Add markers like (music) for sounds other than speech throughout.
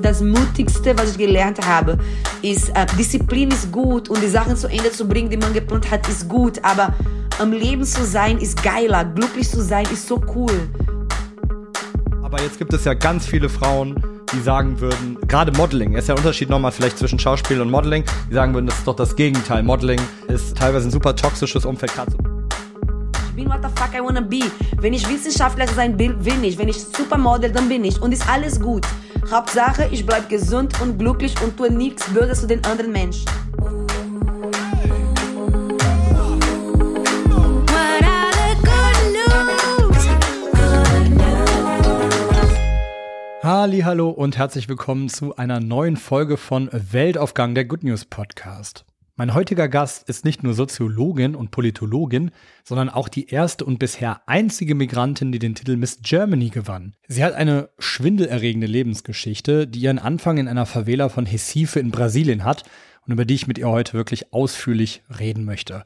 das Mutigste, was ich gelernt habe, ist, äh, Disziplin ist gut und die Sachen zu Ende zu bringen, die man geplant hat, ist gut, aber am Leben zu sein ist geiler, glücklich zu sein ist so cool. Aber jetzt gibt es ja ganz viele Frauen, die sagen würden, gerade Modeling, ist ja der Unterschied nochmal vielleicht zwischen Schauspiel und Modeling, die sagen würden, das ist doch das Gegenteil. Modeling ist teilweise ein super toxisches Umfeld. Ich bin what the fuck I wanna be. Wenn ich Wissenschaftler sein will, bin ich. Wenn ich Supermodel, dann bin ich. Und ist alles gut. Hauptsache, ich bleib gesund und glücklich und tue nichts Böses zu den anderen Menschen. Halli, hallo und herzlich willkommen zu einer neuen Folge von Weltaufgang der Good News Podcast. Mein heutiger Gast ist nicht nur Soziologin und Politologin, sondern auch die erste und bisher einzige Migrantin, die den Titel Miss Germany gewann. Sie hat eine schwindelerregende Lebensgeschichte, die ihren Anfang in einer Favela von Recife in Brasilien hat und über die ich mit ihr heute wirklich ausführlich reden möchte.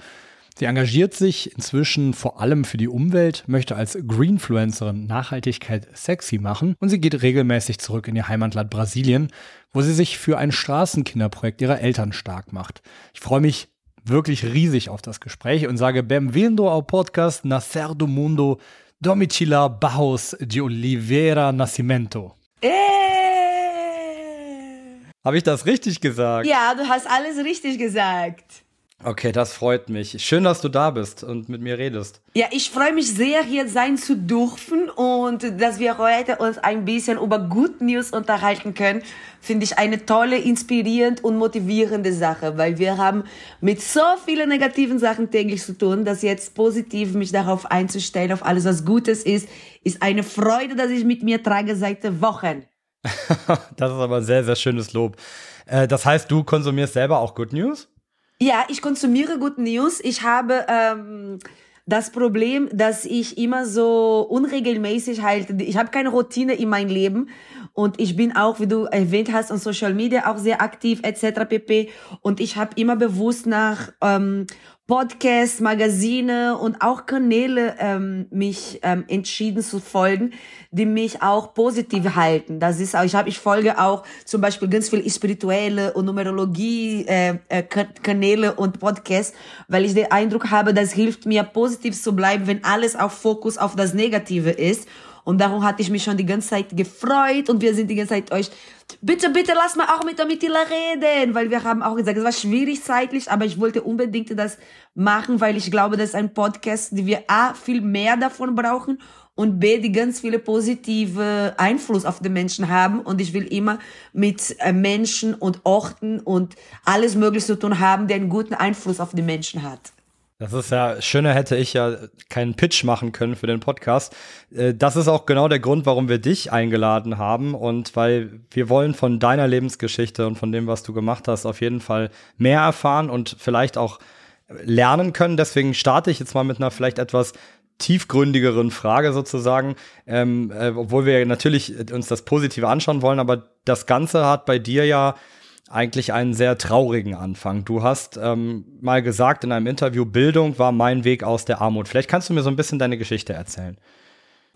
Sie engagiert sich inzwischen vor allem für die Umwelt, möchte als Greenfluencerin Nachhaltigkeit sexy machen und sie geht regelmäßig zurück in ihr Heimatland Brasilien, wo sie sich für ein Straßenkinderprojekt ihrer Eltern stark macht. Ich freue mich wirklich riesig auf das Gespräch und sage Bem-vindo ao podcast Nascer do Mundo Domicila Barros de Oliveira Nascimento. Äh. Habe ich das richtig gesagt? Ja, du hast alles richtig gesagt. Okay, das freut mich. Schön, dass du da bist und mit mir redest. Ja, ich freue mich sehr, hier sein zu dürfen und dass wir heute uns ein bisschen über Good News unterhalten können, finde ich eine tolle, inspirierend und motivierende Sache, weil wir haben mit so vielen negativen Sachen täglich zu tun, dass jetzt positiv mich darauf einzustellen, auf alles, was Gutes ist, ist eine Freude, dass ich mit mir trage seit Wochen. (laughs) das ist aber ein sehr, sehr schönes Lob. Äh, das heißt, du konsumierst selber auch Good News? Ja, ich konsumiere Good News. Ich habe ähm, das Problem, dass ich immer so unregelmäßig halte. Ich habe keine Routine in meinem Leben und ich bin auch, wie du erwähnt hast, on Social Media auch sehr aktiv etc. pp. Und ich habe immer bewusst nach ähm, Podcasts, Magazine und auch Kanäle ähm, mich ähm, entschieden zu folgen, die mich auch positiv halten. Das ist auch, ich habe, ich folge auch zum Beispiel ganz viel spirituelle und Numerologie äh, äh, Kanäle und Podcasts, weil ich den Eindruck habe, das hilft mir positiv zu bleiben, wenn alles auf Fokus auf das Negative ist. Und darum hatte ich mich schon die ganze Zeit gefreut und wir sind die ganze Zeit euch, bitte, bitte lass mal auch mit der Mitila reden, weil wir haben auch gesagt, es war schwierig zeitlich, aber ich wollte unbedingt das machen, weil ich glaube, das ist ein Podcast, die wir A, viel mehr davon brauchen und B, die ganz viele positive Einfluss auf die Menschen haben und ich will immer mit äh, Menschen und Orten und alles Mögliche zu tun haben, der einen guten Einfluss auf die Menschen hat. Das ist ja, schöner hätte ich ja keinen Pitch machen können für den Podcast. Äh, das ist auch genau der Grund, warum wir dich eingeladen haben und weil wir wollen von deiner Lebensgeschichte und von dem, was du gemacht hast, auf jeden Fall mehr erfahren und vielleicht auch lernen können. Deswegen starte ich jetzt mal mit einer vielleicht etwas tiefgründigeren Frage sozusagen, ähm, äh, obwohl wir natürlich uns das Positive anschauen wollen, aber das Ganze hat bei dir ja eigentlich einen sehr traurigen Anfang. Du hast ähm, mal gesagt in einem Interview, Bildung war mein Weg aus der Armut. Vielleicht kannst du mir so ein bisschen deine Geschichte erzählen.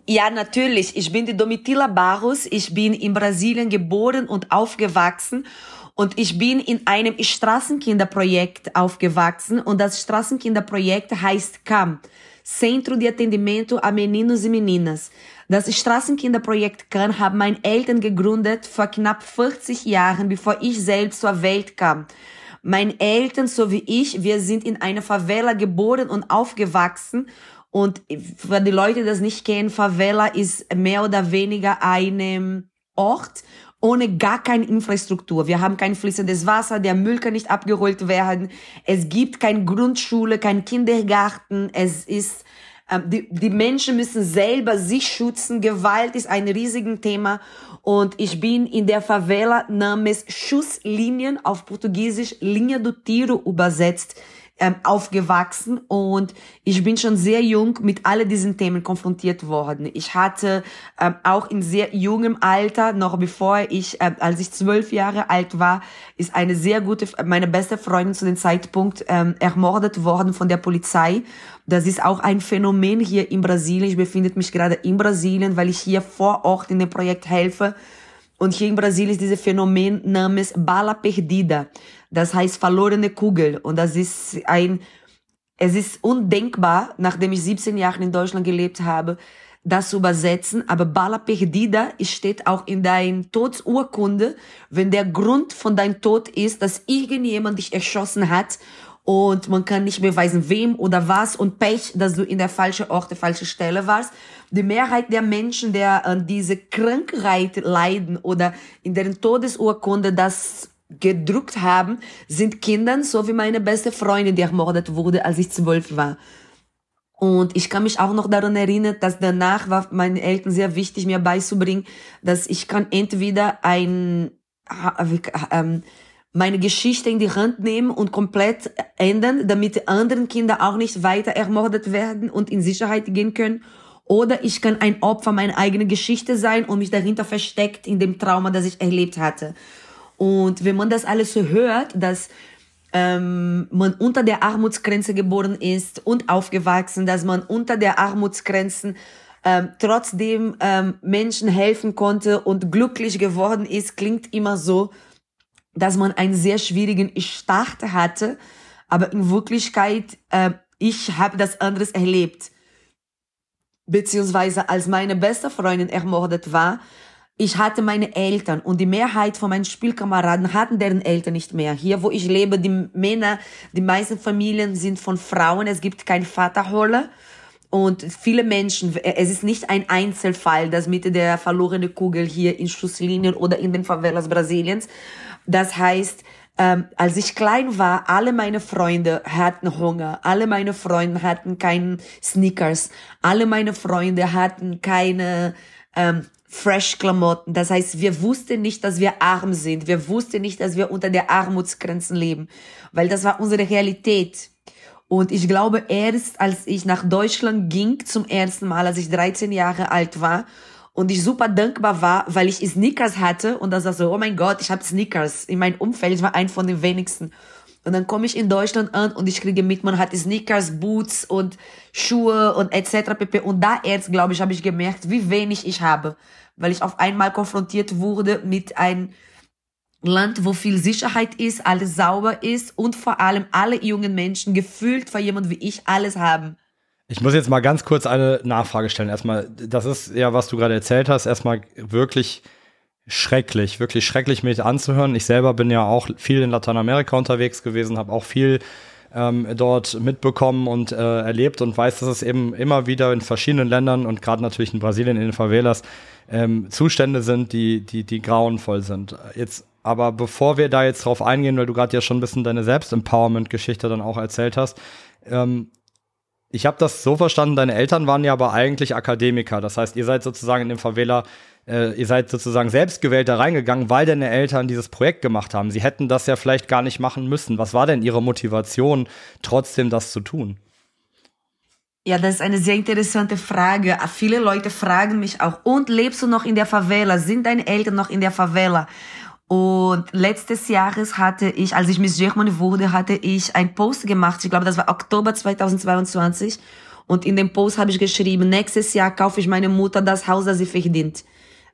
Ja, natürlich. Ich bin die Domitila Barros. Ich bin in Brasilien geboren und aufgewachsen. Und ich bin in einem Straßenkinderprojekt aufgewachsen. Und das Straßenkinderprojekt heißt CAM. Centro de Atendimento a Meninos e Meninas. Das Straßenkinderprojekt Kern haben meine Eltern gegründet vor knapp 40 Jahren, bevor ich selbst zur Welt kam. Meine Eltern sowie ich, wir sind in einer Favela geboren und aufgewachsen. Und für die Leute, die das nicht kennen, Favela ist mehr oder weniger ein Ort ohne gar keine Infrastruktur. Wir haben kein fließendes Wasser, der Müll kann nicht abgeholt werden. Es gibt keine Grundschule, kein Kindergarten. Es ist ähm, die, die Menschen müssen selber sich schützen. Gewalt ist ein riesiges Thema. Und ich bin in der Favela namens Schusslinien auf Portugiesisch Linha do Tiro übersetzt ähm, aufgewachsen und ich bin schon sehr jung mit all diesen Themen konfrontiert worden. Ich hatte ähm, auch in sehr jungem Alter, noch bevor ich, äh, als ich zwölf Jahre alt war, ist eine sehr gute, meine beste Freundin zu dem Zeitpunkt ähm, ermordet worden von der Polizei. Das ist auch ein Phänomen hier in Brasilien. Ich befinde mich gerade in Brasilien, weil ich hier vor Ort in dem Projekt helfe. Und hier in Brasilien ist dieses Phänomen namens Bala Perdida. Das heißt verlorene Kugel. Und das ist ein, es ist undenkbar, nachdem ich 17 Jahre in Deutschland gelebt habe, das zu übersetzen, aber Bala Perdida steht auch in dein Todesurkunde, wenn der Grund von deinem Tod ist, dass irgendjemand dich erschossen hat und man kann nicht beweisen, wem oder was und Pech, dass du in der falschen Ort, der falschen Stelle warst. Die Mehrheit der Menschen, der an diese Krankheit leiden oder in deren Todesurkunde das gedruckt haben, sind Kinder, so wie meine beste Freundin, die ermordet wurde, als ich zwölf war. Und ich kann mich auch noch daran erinnern, dass danach war meinen Eltern sehr wichtig, mir beizubringen, dass ich kann entweder ein, ähm, meine Geschichte in die Hand nehmen und komplett ändern, damit die anderen Kinder auch nicht weiter ermordet werden und in Sicherheit gehen können. Oder ich kann ein Opfer meiner eigenen Geschichte sein und mich dahinter versteckt in dem Trauma, das ich erlebt hatte. Und wenn man das alles so hört, dass ähm, man unter der Armutsgrenze geboren ist und aufgewachsen, dass man unter der Armutsgrenze ähm, trotzdem ähm, Menschen helfen konnte und glücklich geworden ist, klingt immer so, dass man einen sehr schwierigen Start hatte, aber in Wirklichkeit, äh, ich habe das anderes erlebt. Beziehungsweise als meine beste Freundin ermordet war, ich hatte meine Eltern und die Mehrheit von meinen Spielkameraden hatten deren Eltern nicht mehr. Hier, wo ich lebe, die Männer, die meisten Familien sind von Frauen. Es gibt kein Vaterholle. Und viele Menschen, es ist nicht ein Einzelfall, das mit der verlorenen Kugel hier in Schusslinien oder in den Favelas Brasiliens. Das heißt, ähm, als ich klein war, alle meine Freunde hatten Hunger, alle meine Freunde hatten keinen Sneakers, alle meine Freunde hatten keine ähm, Fresh-Klamotten. Das heißt, wir wussten nicht, dass wir arm sind. Wir wussten nicht, dass wir unter der Armutsgrenzen leben, weil das war unsere Realität. Und ich glaube, erst als ich nach Deutschland ging, zum ersten Mal, als ich 13 Jahre alt war, und ich super dankbar war, weil ich Sneakers hatte und das war so, oh mein Gott, ich habe Sneakers in meinem Umfeld, ich war ein von den wenigsten. Und dann komme ich in Deutschland an und ich kriege mit, man hat Sneakers, Boots und Schuhe und etc. pp. Und da erst, glaube ich, habe ich gemerkt, wie wenig ich habe weil ich auf einmal konfrontiert wurde mit einem Land, wo viel Sicherheit ist, alles sauber ist und vor allem alle jungen Menschen gefühlt für jemand wie ich alles haben. Ich muss jetzt mal ganz kurz eine Nachfrage stellen. Erstmal, das ist ja, was du gerade erzählt hast, erstmal wirklich schrecklich, wirklich schrecklich mit anzuhören. Ich selber bin ja auch viel in Lateinamerika unterwegs gewesen, habe auch viel ähm, dort mitbekommen und äh, erlebt und weiß, dass es eben immer wieder in verschiedenen Ländern und gerade natürlich in Brasilien in den Favelas ähm, Zustände sind, die, die, die grauenvoll sind. Jetzt, aber bevor wir da jetzt drauf eingehen, weil du gerade ja schon ein bisschen deine Selbst-Empowerment-Geschichte dann auch erzählt hast, ähm, ich habe das so verstanden, deine Eltern waren ja aber eigentlich Akademiker. Das heißt, ihr seid sozusagen in dem Favela, äh, ihr seid sozusagen selbstgewählt da reingegangen, weil deine Eltern dieses Projekt gemacht haben. Sie hätten das ja vielleicht gar nicht machen müssen. Was war denn ihre Motivation, trotzdem das zu tun? Ja, das ist eine sehr interessante Frage. Viele Leute fragen mich auch, und lebst du noch in der Favela? Sind deine Eltern noch in der Favela? Und letztes Jahres hatte ich, als ich Miss Germany wurde, hatte ich ein Post gemacht. Ich glaube, das war Oktober 2022. Und in dem Post habe ich geschrieben, nächstes Jahr kaufe ich meine Mutter das Haus, das sie verdient.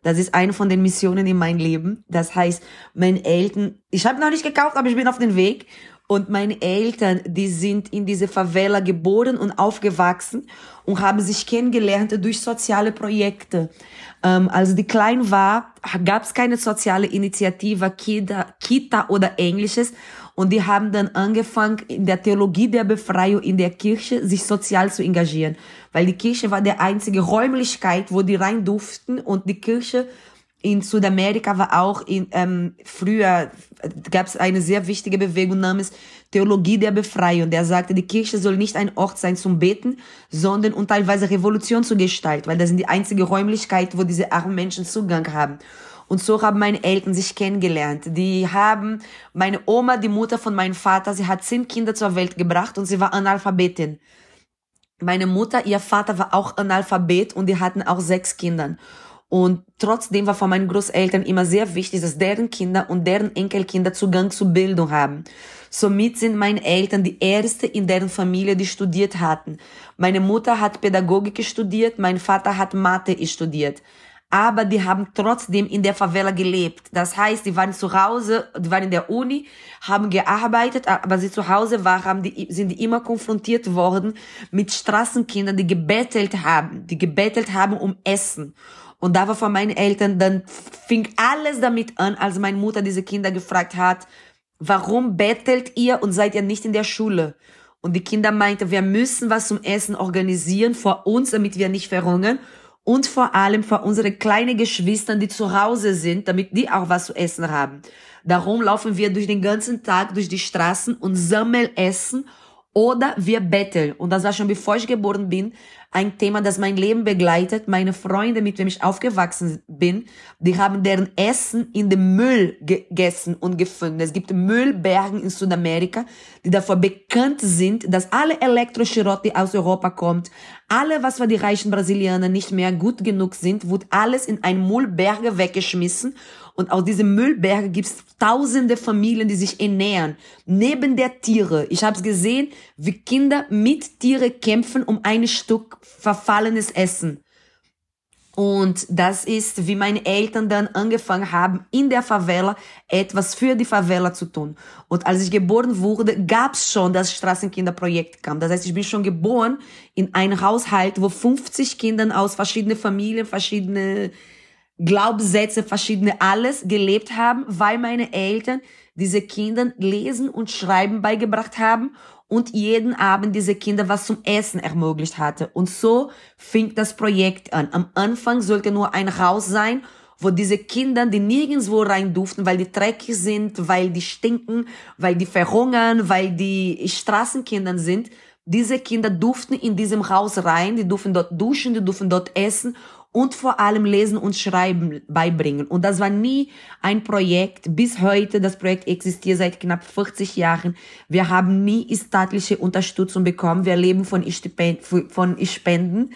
Das ist eine von den Missionen in meinem Leben. Das heißt, meine Eltern, ich habe noch nicht gekauft, aber ich bin auf dem Weg. Und meine Eltern, die sind in diese Favela geboren und aufgewachsen und haben sich kennengelernt durch soziale Projekte. Ähm, als die klein war, gab es keine soziale Initiative, Kita, Kita oder ähnliches. Und die haben dann angefangen, in der Theologie der Befreiung in der Kirche sich sozial zu engagieren. Weil die Kirche war der einzige Räumlichkeit, wo die rein durften und die Kirche in Südamerika war auch in, ähm, früher gab es eine sehr wichtige Bewegung namens Theologie der Befreiung. Der sagte, die Kirche soll nicht ein Ort sein zum Beten, sondern und teilweise Revolution zu gestalten, weil das sind die einzige Räumlichkeit, wo diese armen Menschen Zugang haben. Und so haben meine Eltern sich kennengelernt. Die haben meine Oma, die Mutter von meinem Vater, sie hat zehn Kinder zur Welt gebracht und sie war Analphabetin. Meine Mutter, ihr Vater war auch Analphabet und die hatten auch sechs Kinder. Und trotzdem war von meinen Großeltern immer sehr wichtig, dass deren Kinder und deren Enkelkinder Zugang zu Bildung haben. Somit sind meine Eltern die erste in deren Familie, die studiert hatten. Meine Mutter hat Pädagogik studiert, mein Vater hat Mathe studiert. aber die haben trotzdem in der Favela gelebt. Das heißt, die waren zu Hause, die waren in der Uni, haben gearbeitet, aber sie zu Hause waren, die, sind die immer konfrontiert worden mit Straßenkindern, die gebettelt haben, die gebettelt haben um Essen. Und da war von meinen Eltern, dann fing alles damit an, als meine Mutter diese Kinder gefragt hat, warum bettelt ihr und seid ihr nicht in der Schule? Und die Kinder meinten, wir müssen was zum Essen organisieren vor uns, damit wir nicht verhungern und vor allem für unsere kleinen Geschwister, die zu Hause sind, damit die auch was zu essen haben. Darum laufen wir durch den ganzen Tag durch die Straßen und sammeln Essen oder wir betteln. Und das war schon bevor ich geboren bin, ein Thema, das mein Leben begleitet. Meine Freunde, mit denen ich aufgewachsen bin, die haben deren Essen in dem Müll gegessen und gefunden. Es gibt Müllbergen in Südamerika, die davor bekannt sind, dass alle Elektroschrott, die aus Europa kommt, alle, was für die reichen Brasilianer nicht mehr gut genug sind, wird alles in ein Müllberge weggeschmissen und aus diesem Müllberg gibt's tausende Familien, die sich ernähren. Neben der Tiere. Ich habe gesehen, wie Kinder mit Tiere kämpfen um ein Stück verfallenes Essen. Und das ist, wie meine Eltern dann angefangen haben, in der Favela etwas für die Favela zu tun. Und als ich geboren wurde, gab's schon das Straßenkinderprojekt kam. Das heißt, ich bin schon geboren in einem Haushalt, wo 50 Kindern aus verschiedenen Familien, verschiedene Glaubenssätze, verschiedene alles gelebt haben, weil meine Eltern diese Kinder lesen und schreiben beigebracht haben und jeden Abend diese Kinder was zum Essen ermöglicht hatte. Und so fing das Projekt an. Am Anfang sollte nur ein Haus sein, wo diese Kinder, die nirgendwo rein durften, weil die dreckig sind, weil die stinken, weil die verhungern, weil die Straßenkinder sind, diese Kinder durften in diesem Haus rein, die durften dort duschen, die durften dort essen und vor allem Lesen und Schreiben beibringen. Und das war nie ein Projekt. Bis heute, das Projekt existiert seit knapp 40 Jahren. Wir haben nie staatliche Unterstützung bekommen. Wir leben von Spenden.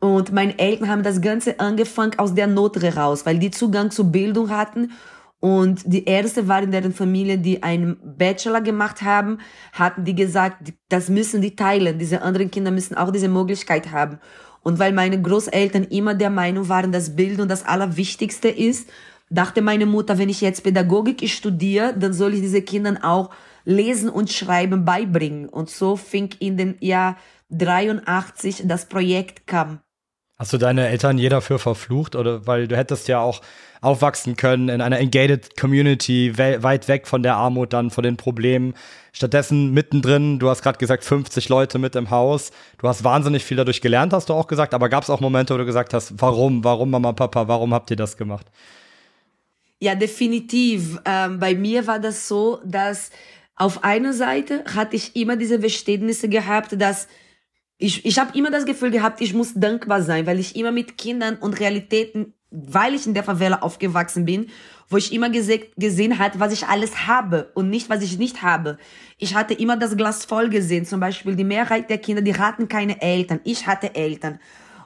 Und meine Eltern haben das Ganze angefangen aus der Not heraus, weil die Zugang zur Bildung hatten. Und die erste war in deren Familie, die einen Bachelor gemacht haben, hatten die gesagt, das müssen die teilen. Diese anderen Kinder müssen auch diese Möglichkeit haben. Und weil meine Großeltern immer der Meinung waren, dass Bildung das Allerwichtigste ist, dachte meine Mutter, wenn ich jetzt Pädagogik studiere, dann soll ich diese Kindern auch Lesen und Schreiben beibringen. Und so fing in den Jahr 83 das Projekt kam. Hast du deine Eltern je dafür verflucht oder weil du hättest ja auch aufwachsen können in einer engaged Community, weit weg von der Armut, dann von den Problemen. Stattdessen mittendrin, du hast gerade gesagt, 50 Leute mit im Haus. Du hast wahnsinnig viel dadurch gelernt, hast du auch gesagt. Aber gab es auch Momente, wo du gesagt hast, warum, warum Mama, Papa, warum habt ihr das gemacht? Ja, definitiv. Ähm, bei mir war das so, dass auf einer Seite hatte ich immer diese Verständnisse gehabt, dass ich, ich habe immer das Gefühl gehabt, ich muss dankbar sein, weil ich immer mit Kindern und Realitäten weil ich in der Favela aufgewachsen bin, wo ich immer gese gesehen hat, was ich alles habe und nicht, was ich nicht habe. Ich hatte immer das Glas voll gesehen. Zum Beispiel die Mehrheit der Kinder, die hatten keine Eltern. Ich hatte Eltern.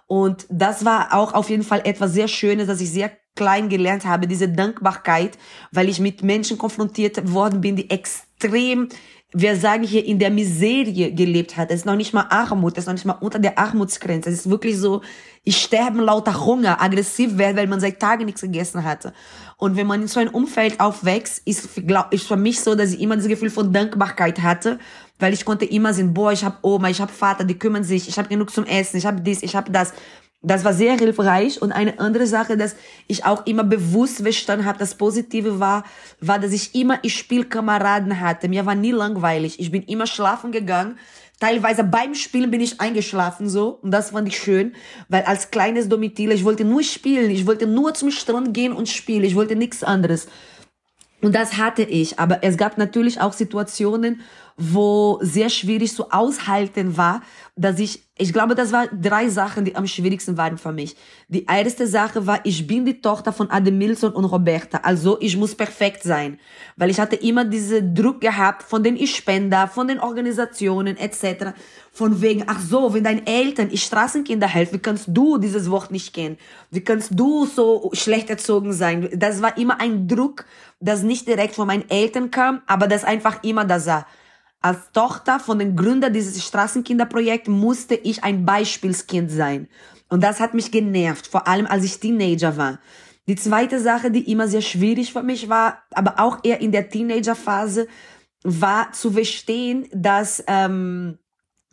Und das war auch auf jeden Fall etwas sehr Schönes, dass ich sehr klein gelernt habe, diese Dankbarkeit, weil ich mit Menschen konfrontiert worden bin, die extrem wir sagen hier, in der Miserie gelebt hat. Es ist noch nicht mal Armut, es ist noch nicht mal unter der Armutsgrenze. Es ist wirklich so, ich sterbe lauter Hunger, aggressiv werden, weil man seit Tagen nichts gegessen hatte. Und wenn man in so einem Umfeld aufwächst, ist, glaub, ist für mich so, dass ich immer das Gefühl von Dankbarkeit hatte, weil ich konnte immer sehen, boah, ich habe Oma, ich habe Vater, die kümmern sich, ich habe genug zum Essen, ich habe dies, ich habe das. Das war sehr hilfreich. Und eine andere Sache, dass ich auch immer bewusst verstanden habe, das Positive war, war, dass ich immer Spielkameraden hatte. Mir war nie langweilig. Ich bin immer schlafen gegangen. Teilweise beim Spielen bin ich eingeschlafen so und das fand ich schön, weil als kleines Domitil, ich wollte nur spielen, ich wollte nur zum Strand gehen und spielen, ich wollte nichts anderes. Und das hatte ich, aber es gab natürlich auch Situationen, wo sehr schwierig zu aushalten war, dass ich, ich glaube, das waren drei Sachen, die am schwierigsten waren für mich. Die erste Sache war, ich bin die Tochter von Ademilson und Roberta, also ich muss perfekt sein, weil ich hatte immer diesen Druck gehabt von den Spender, von den Organisationen etc., von wegen, ach so, wenn deine Eltern Straßenkinder helfen, wie kannst du dieses Wort nicht kennen? Wie kannst du so schlecht erzogen sein? Das war immer ein Druck, das nicht direkt von meinen Eltern kam, aber das einfach immer da sah. Als Tochter von den Gründer dieses Straßenkinderprojekts musste ich ein Beispielskind sein. Und das hat mich genervt, vor allem als ich Teenager war. Die zweite Sache, die immer sehr schwierig für mich war, aber auch eher in der Teenagerphase, war zu verstehen, dass ähm,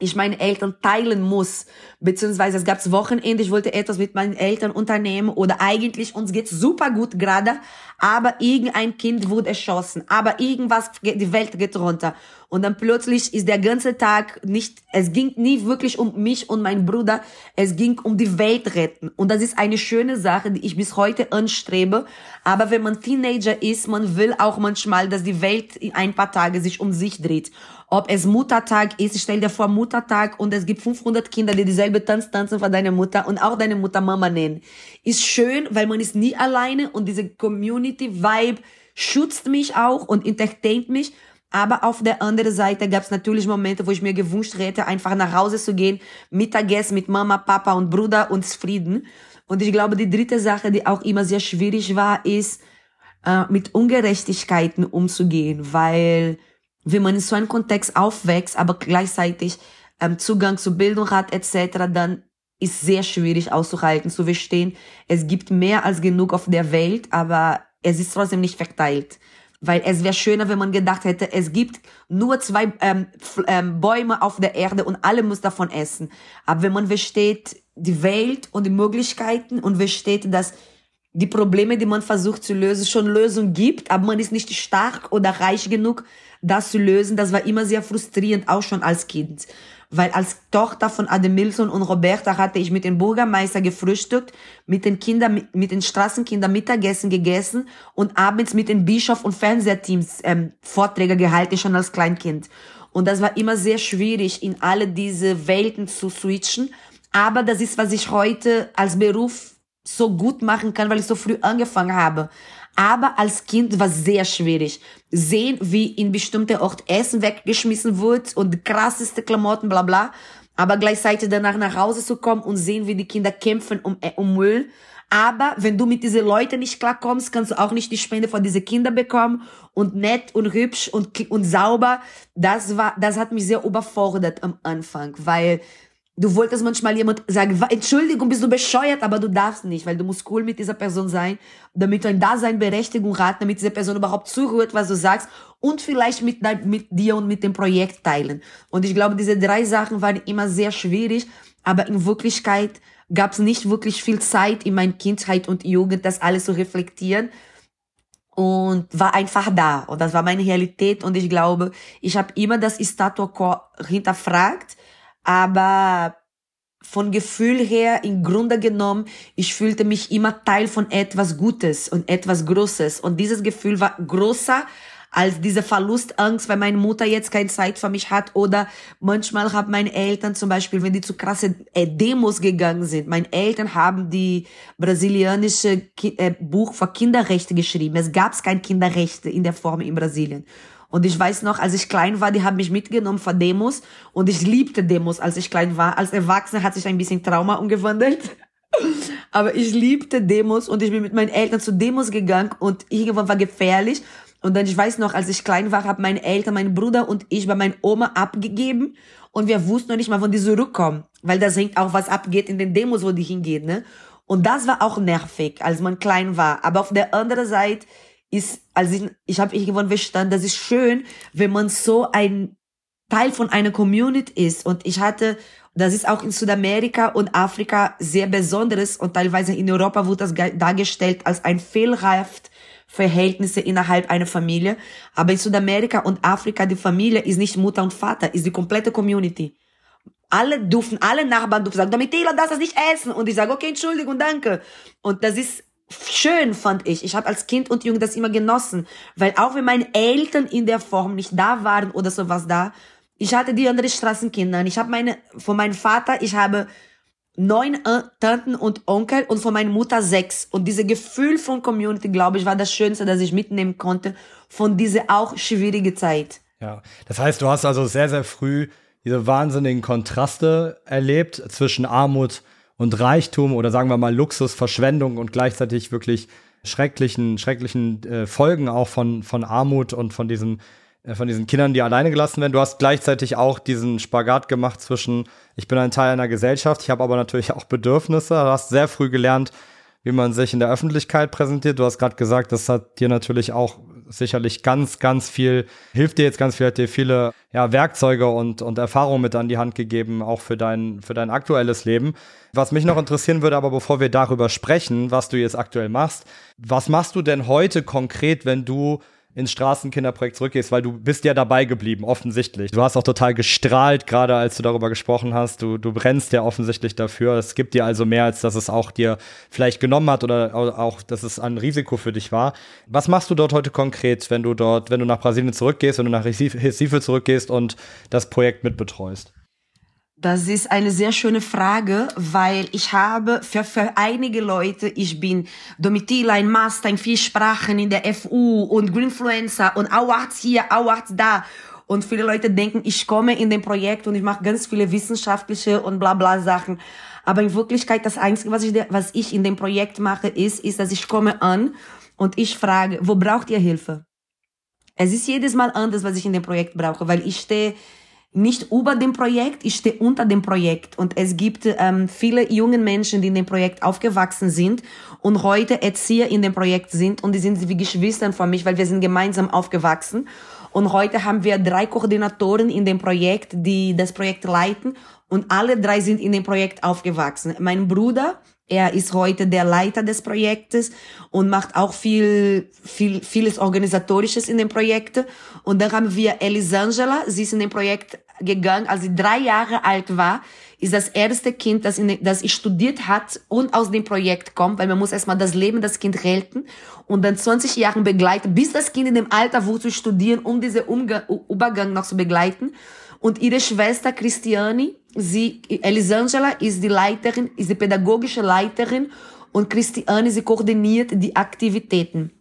ich meine Eltern teilen muss, beziehungsweise es gab's Wochenende, ich wollte etwas mit meinen Eltern unternehmen oder eigentlich uns geht's super gut gerade, aber irgendein Kind wurde erschossen, aber irgendwas, die Welt geht runter. Und dann plötzlich ist der ganze Tag nicht, es ging nie wirklich um mich und meinen Bruder, es ging um die Welt retten. Und das ist eine schöne Sache, die ich bis heute anstrebe, aber wenn man Teenager ist, man will auch manchmal, dass die Welt in ein paar Tage sich um sich dreht ob es Muttertag ist, stell dir vor Muttertag und es gibt 500 Kinder, die dieselbe Tanz tanzen von deiner Mutter und auch deine Mutter Mama nennen. Ist schön, weil man ist nie alleine und diese Community-Vibe schützt mich auch und entertaint mich. Aber auf der anderen Seite gab es natürlich Momente, wo ich mir gewünscht hätte, einfach nach Hause zu gehen, Mittagessen mit Mama, Papa und Bruder und Frieden. Und ich glaube, die dritte Sache, die auch immer sehr schwierig war, ist, äh, mit Ungerechtigkeiten umzugehen, weil wenn man in so einem Kontext aufwächst, aber gleichzeitig ähm, Zugang zu Bildung hat etc., dann ist sehr schwierig auszuhalten, zu verstehen. Es gibt mehr als genug auf der Welt, aber es ist trotzdem nicht verteilt. Weil es wäre schöner, wenn man gedacht hätte, es gibt nur zwei ähm, ähm, Bäume auf der Erde und alle müssen davon essen. Aber wenn man versteht die Welt und die Möglichkeiten und versteht, dass die Probleme, die man versucht zu lösen, schon Lösungen gibt, aber man ist nicht stark oder reich genug, das zu lösen. Das war immer sehr frustrierend, auch schon als Kind. Weil als Tochter von Ademilson und Roberta hatte ich mit dem Bürgermeister gefrühstückt, mit den Kindern, mit den Straßenkindern Mittagessen gegessen und abends mit den Bischof- und Fernsehteams ähm, Vorträge gehalten, schon als Kleinkind. Und das war immer sehr schwierig, in alle diese Welten zu switchen. Aber das ist, was ich heute als Beruf so gut machen kann, weil ich so früh angefangen habe. Aber als Kind war sehr schwierig. Sehen, wie in bestimmte Ort Essen weggeschmissen wird und krasseste Klamotten, bla bla. Aber gleichzeitig danach nach Hause zu kommen und sehen, wie die Kinder kämpfen um, äh, um Müll. Aber wenn du mit diesen Leuten nicht klarkommst, kannst du auch nicht die Spende von diesen Kindern bekommen. Und nett und hübsch und, und sauber. Das war, das hat mich sehr überfordert am Anfang, weil Du wolltest manchmal jemand sagen, Entschuldigung, bist du bescheuert, aber du darfst nicht, weil du musst cool mit dieser Person sein, damit du ein Daseinberechtigung hast, damit diese Person überhaupt zuhört, was du sagst und vielleicht mit, mit dir und mit dem Projekt teilen. Und ich glaube, diese drei Sachen waren immer sehr schwierig, aber in Wirklichkeit gab es nicht wirklich viel Zeit in meiner Kindheit und Jugend, das alles zu reflektieren und war einfach da. Und das war meine Realität und ich glaube, ich habe immer das Status quo hinterfragt, aber von Gefühl her, im Grunde genommen, ich fühlte mich immer Teil von etwas Gutes und etwas Großes. Und dieses Gefühl war größer als diese Verlustangst, weil meine Mutter jetzt keine Zeit für mich hat oder manchmal haben meine Eltern zum Beispiel, wenn die zu krasse äh, Demos gegangen sind, meine Eltern haben die brasilianische äh, Buch für Kinderrechte geschrieben. Es gab kein Kinderrechte in der Form in Brasilien. Und ich weiß noch, als ich klein war, die haben mich mitgenommen für Demos und ich liebte Demos, als ich klein war. Als Erwachsene hat sich ein bisschen Trauma umgewandelt. (laughs) Aber ich liebte Demos und ich bin mit meinen Eltern zu Demos gegangen und irgendwann war gefährlich. Und dann, ich weiß noch, als ich klein war, haben meine Eltern, mein Bruder und ich bei meiner Oma abgegeben und wir wussten noch nicht mal, wann die zurückkommen. Weil da hängt auch was abgeht in den Demos, wo die hingehen, ne? Und das war auch nervig, als man klein war. Aber auf der anderen Seite, ist, also ich, ich habe irgendwann verstanden, das ist schön, wenn man so ein Teil von einer Community ist. Und ich hatte, das ist auch in Südamerika und Afrika sehr besonderes und teilweise in Europa wurde das dargestellt als ein fehlhaft Verhältnisse innerhalb einer Familie. Aber in Südamerika und Afrika, die Familie ist nicht Mutter und Vater, ist die komplette Community. Alle dürfen, alle Nachbarn dürfen sagen, Domitila, darfst das nicht essen. Und ich sage, okay, Entschuldigung, danke. Und das ist schön, fand ich. Ich habe als Kind und Junge das immer genossen, weil auch wenn meine Eltern in der Form nicht da waren oder sowas da, ich hatte die anderen Straßenkinder. Ich habe meine von meinem Vater, ich habe neun Tanten und Onkel und von meiner Mutter sechs. Und dieses Gefühl von Community, glaube ich, war das Schönste, das ich mitnehmen konnte von dieser auch schwierige Zeit. Ja, das heißt, du hast also sehr, sehr früh diese wahnsinnigen Kontraste erlebt zwischen Armut und Reichtum oder sagen wir mal Luxus, Verschwendung und gleichzeitig wirklich schrecklichen, schrecklichen äh, Folgen auch von, von Armut und von diesem äh, von diesen Kindern, die alleine gelassen werden. Du hast gleichzeitig auch diesen Spagat gemacht zwischen, ich bin ein Teil einer Gesellschaft, ich habe aber natürlich auch Bedürfnisse. Du hast sehr früh gelernt, wie man sich in der Öffentlichkeit präsentiert. Du hast gerade gesagt, das hat dir natürlich auch sicherlich ganz, ganz viel, hilft dir jetzt ganz viel, hat dir viele ja, Werkzeuge und, und Erfahrungen mit an die Hand gegeben, auch für dein, für dein aktuelles Leben. Was mich noch interessieren würde, aber bevor wir darüber sprechen, was du jetzt aktuell machst, was machst du denn heute konkret, wenn du ins Straßenkinderprojekt zurückgehst, weil du bist ja dabei geblieben, offensichtlich. Du hast auch total gestrahlt, gerade als du darüber gesprochen hast. Du, du brennst ja offensichtlich dafür. Es gibt dir also mehr, als dass es auch dir vielleicht genommen hat oder auch, dass es ein Risiko für dich war. Was machst du dort heute konkret, wenn du dort, wenn du nach Brasilien zurückgehst, wenn du nach Recife zurückgehst und das Projekt mitbetreust? Das ist eine sehr schöne Frage, weil ich habe für, für einige Leute, ich bin Domitila, ein Master in vier Sprachen in der FU und Greenfluencer und Awards hier, Awards da. Und viele Leute denken, ich komme in dem Projekt und ich mache ganz viele wissenschaftliche und bla bla Sachen. Aber in Wirklichkeit, das Einzige, was ich, was ich in dem Projekt mache, ist, ist, dass ich komme an und ich frage, wo braucht ihr Hilfe? Es ist jedes Mal anders, was ich in dem Projekt brauche, weil ich stehe nicht über dem Projekt, ich stehe unter dem Projekt. Und es gibt ähm, viele junge Menschen, die in dem Projekt aufgewachsen sind und heute Erzieher in dem Projekt sind und die sind wie Geschwister von mich, weil wir sind gemeinsam aufgewachsen. Und heute haben wir drei Koordinatoren in dem Projekt, die das Projekt leiten und alle drei sind in dem Projekt aufgewachsen. Mein Bruder, er ist heute der Leiter des Projektes und macht auch viel, viel, vieles Organisatorisches in dem Projekt. Und dann haben wir Elisangela, sie ist in dem Projekt gegangen, als sie drei Jahre alt war, ist das erste Kind, das, in, das studiert hat und aus dem Projekt kommt, weil man muss erstmal das Leben des Kind retten und dann 20 Jahre begleiten, bis das Kind in dem Alter wurde zu studieren, um diese Umgang, Übergang noch zu begleiten. Und ihre Schwester Christiane, sie, Elisangela ist die Leiterin, ist die pädagogische Leiterin und Christiane, sie koordiniert die Aktivitäten.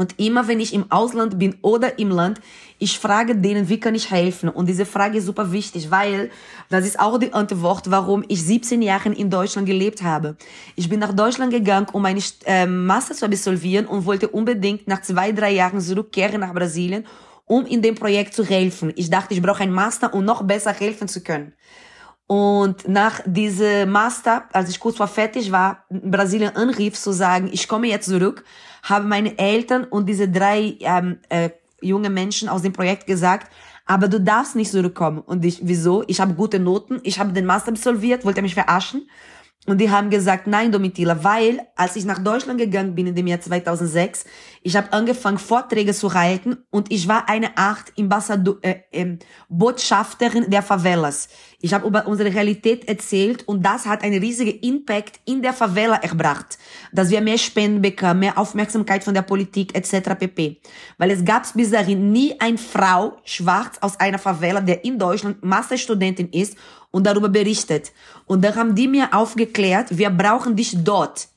Und immer wenn ich im Ausland bin oder im Land, ich frage denen, wie kann ich helfen? Und diese Frage ist super wichtig, weil das ist auch die Antwort, warum ich 17 Jahre in Deutschland gelebt habe. Ich bin nach Deutschland gegangen, um meine äh, Master zu absolvieren und wollte unbedingt nach zwei, drei Jahren zurückkehren nach Brasilien, um in dem Projekt zu helfen. Ich dachte, ich brauche einen Master, um noch besser helfen zu können. Und nach diesem Master, als ich kurz vor fertig war, Brasilien anrief zu sagen, ich komme jetzt zurück, haben meine Eltern und diese drei ähm, äh, junge Menschen aus dem Projekt gesagt, aber du darfst nicht zurückkommen. Und ich, wieso? Ich habe gute Noten, ich habe den Master absolviert, wollte mich verarschen. Und die haben gesagt, nein, Domitila, weil als ich nach Deutschland gegangen bin in dem Jahr 2006, ich habe angefangen, Vorträge zu halten und ich war eine Art Ambassador, äh, äh, Botschafterin der Favelas. Ich habe über unsere Realität erzählt und das hat einen riesigen Impact in der Favela erbracht, dass wir mehr Spenden bekamen, mehr Aufmerksamkeit von der Politik etc. pp. Weil es gab bis dahin nie eine Frau schwarz aus einer Favela, der in Deutschland Masterstudentin ist und darüber berichtet. Und dann haben die mir aufgeklärt, wir brauchen dich dort.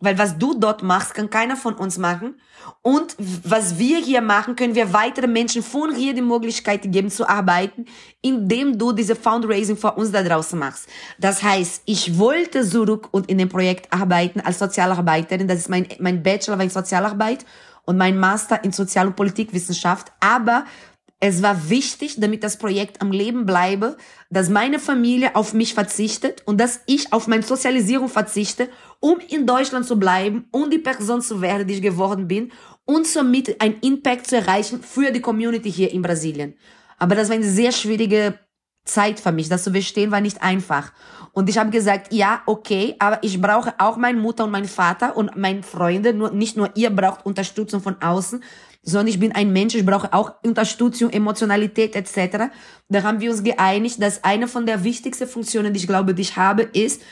Weil was du dort machst, kann keiner von uns machen. Und was wir hier machen, können wir weitere Menschen von hier die Möglichkeit geben zu arbeiten, indem du diese Fundraising für uns da draußen machst. Das heißt, ich wollte zurück und in dem Projekt arbeiten als Sozialarbeiterin. Das ist mein, mein Bachelor in Sozialarbeit und mein Master in Sozial- und Politikwissenschaft. Aber es war wichtig, damit das Projekt am Leben bleibe, dass meine Familie auf mich verzichtet und dass ich auf meine Sozialisierung verzichte, um in Deutschland zu bleiben und die Person zu werden, die ich geworden bin und somit einen Impact zu erreichen für die Community hier in Brasilien. Aber das war eine sehr schwierige Zeit für mich. Das zu verstehen war nicht einfach. Und ich habe gesagt, ja, okay, aber ich brauche auch meine Mutter und meinen Vater und meine Freunde. Nur, nicht nur ihr braucht Unterstützung von außen, sondern ich bin ein Mensch, ich brauche auch Unterstützung, Emotionalität etc. Da haben wir uns geeinigt, dass eine von der wichtigsten Funktionen, die ich glaube, die ich habe, ist,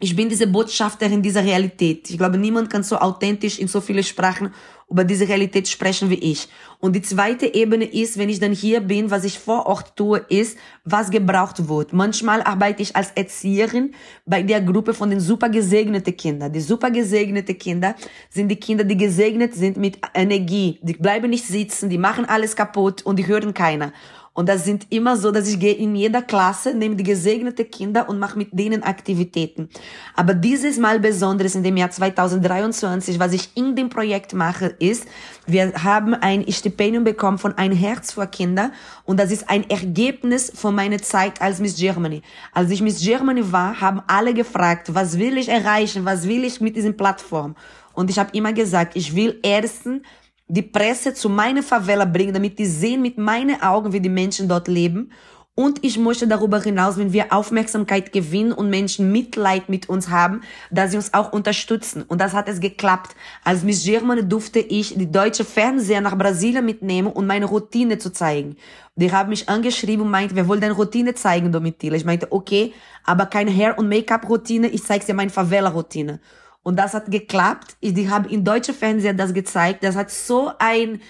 ich bin diese Botschafterin dieser Realität. Ich glaube, niemand kann so authentisch in so viele Sprachen über diese Realität sprechen wie ich. Und die zweite Ebene ist, wenn ich dann hier bin, was ich vor Ort tue, ist, was gebraucht wird. Manchmal arbeite ich als Erzieherin bei der Gruppe von den super gesegneten Kindern. Die super gesegneten Kinder sind die Kinder, die gesegnet sind mit Energie. Die bleiben nicht sitzen, die machen alles kaputt und die hören keiner. Und das sind immer so, dass ich gehe in jeder Klasse, nehme die gesegnete Kinder und mache mit denen Aktivitäten. Aber dieses Mal besonders in dem Jahr 2023, was ich in dem Projekt mache, ist, wir haben ein Stipendium bekommen von Ein Herz vor Kinder und das ist ein Ergebnis von meiner Zeit als Miss Germany. Als ich Miss Germany war, haben alle gefragt, was will ich erreichen, was will ich mit diesem Plattform? Und ich habe immer gesagt, ich will erstens die Presse zu meiner Favela bringen, damit die sehen mit meinen Augen, wie die Menschen dort leben. Und ich möchte darüber hinaus, wenn wir Aufmerksamkeit gewinnen und Menschen Mitleid mit uns haben, dass sie uns auch unterstützen. Und das hat es geklappt. Als Miss Germany durfte ich die deutsche Fernseher nach Brasilien mitnehmen um meine Routine zu zeigen. Die haben mich angeschrieben und meinte, wir wollen deine Routine zeigen, Domitila. Ich meinte, okay, aber keine Hair- und Make-up-Routine, ich zeige dir meine Favela-Routine. Und das hat geklappt. Die haben in deutsche Fernseher das gezeigt. Das hat so ein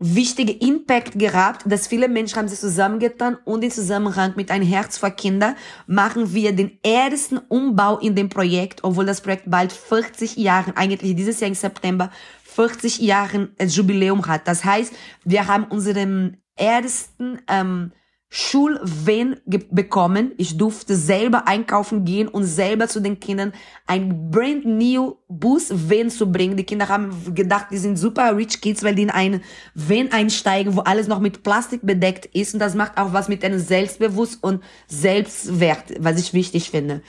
wichtiger Impact gehabt, dass viele Menschen haben sich zusammengetan und in Zusammenhang mit ein Herz für Kinder machen wir den ersten Umbau in dem Projekt, obwohl das Projekt bald 40 Jahre, eigentlich dieses Jahr im September, 40 Jahre Jubiläum hat. Das heißt, wir haben unseren ersten ähm, Schulvan bekommen. Ich durfte selber einkaufen gehen und selber zu den Kindern ein brand new Bus Van zu bringen. Die Kinder haben gedacht, die sind super rich Kids, weil die in einen Van einsteigen, wo alles noch mit Plastik bedeckt ist. Und das macht auch was mit einem Selbstbewusst und Selbstwert, was ich wichtig finde.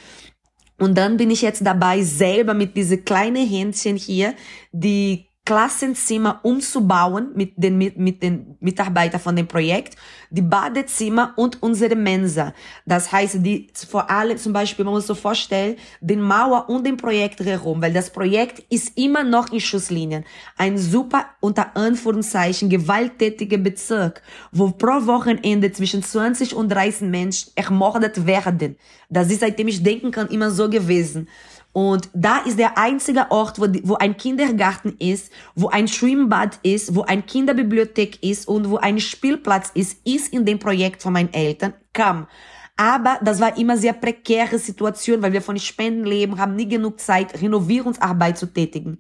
Und dann bin ich jetzt dabei, selber mit diese kleinen Händchen hier, die Klassenzimmer umzubauen mit den, mit, mit den Mitarbeitern von dem Projekt, die Badezimmer und unsere Mensa. Das heißt, die vor allem zum Beispiel, man muss so vorstellen, den Mauer und den Projekt herum, weil das Projekt ist immer noch in Schusslinien. Ein super, unter Anführungszeichen, gewalttätiger Bezirk, wo pro Wochenende zwischen 20 und 30 Menschen ermordet werden. Das ist, seitdem ich denken kann, immer so gewesen. Und da ist der einzige Ort, wo, wo ein Kindergarten ist, wo ein Schwimmbad ist, wo ein Kinderbibliothek ist und wo ein Spielplatz ist, ist in dem Projekt von meinen Eltern, kam. Aber das war immer sehr prekäre Situation, weil wir von Spenden leben, haben nie genug Zeit, Renovierungsarbeit zu tätigen.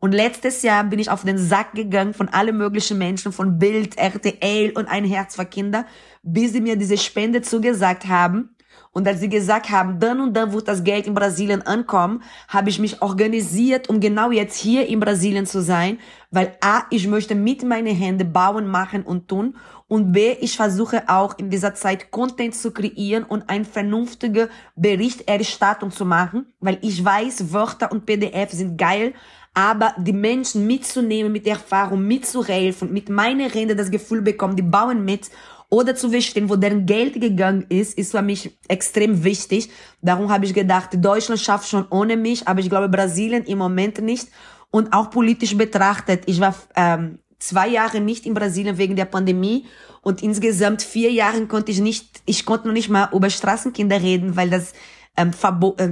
Und letztes Jahr bin ich auf den Sack gegangen von alle möglichen Menschen, von Bild, RTL und ein Herz für Kinder, bis sie mir diese Spende zugesagt haben. Und als sie gesagt haben, dann und dann wird das Geld in Brasilien ankommen, habe ich mich organisiert, um genau jetzt hier in Brasilien zu sein, weil A, ich möchte mit meinen Händen bauen, machen und tun. Und B, ich versuche auch in dieser Zeit Content zu kreieren und eine vernünftige Berichterstattung zu machen, weil ich weiß, Wörter und PDF sind geil, aber die Menschen mitzunehmen, mit der Erfahrung mitzuhelfen, mit meiner Rede das Gefühl bekommen, die bauen mit oder zu verstehen, wo deren Geld gegangen ist, ist für mich extrem wichtig. Darum habe ich gedacht, Deutschland schafft schon ohne mich, aber ich glaube Brasilien im Moment nicht. Und auch politisch betrachtet, ich war ähm, zwei Jahre nicht in Brasilien wegen der Pandemie und insgesamt vier Jahre konnte ich nicht, ich konnte noch nicht mal über Straßenkinder reden, weil das ähm, äh,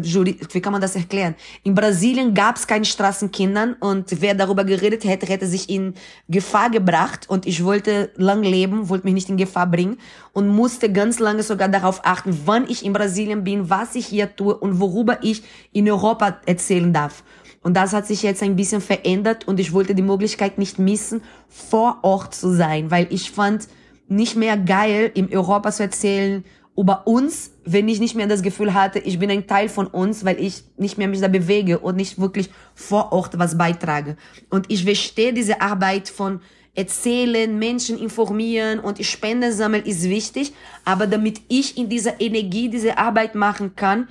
wie kann man das erklären? In Brasilien gab es keine Straßenkindern und wer darüber geredet hätte, hätte sich in Gefahr gebracht und ich wollte lang leben, wollte mich nicht in Gefahr bringen und musste ganz lange sogar darauf achten, wann ich in Brasilien bin, was ich hier tue und worüber ich in Europa erzählen darf. Und das hat sich jetzt ein bisschen verändert und ich wollte die Möglichkeit nicht missen, vor Ort zu sein, weil ich fand nicht mehr geil, im Europa zu erzählen, über uns, wenn ich nicht mehr das Gefühl hatte, ich bin ein Teil von uns, weil ich nicht mehr mich da bewege und nicht wirklich vor Ort was beitrage. Und ich verstehe diese Arbeit von erzählen, Menschen informieren und Spende sammeln ist wichtig, aber damit ich in dieser Energie diese Arbeit machen kann,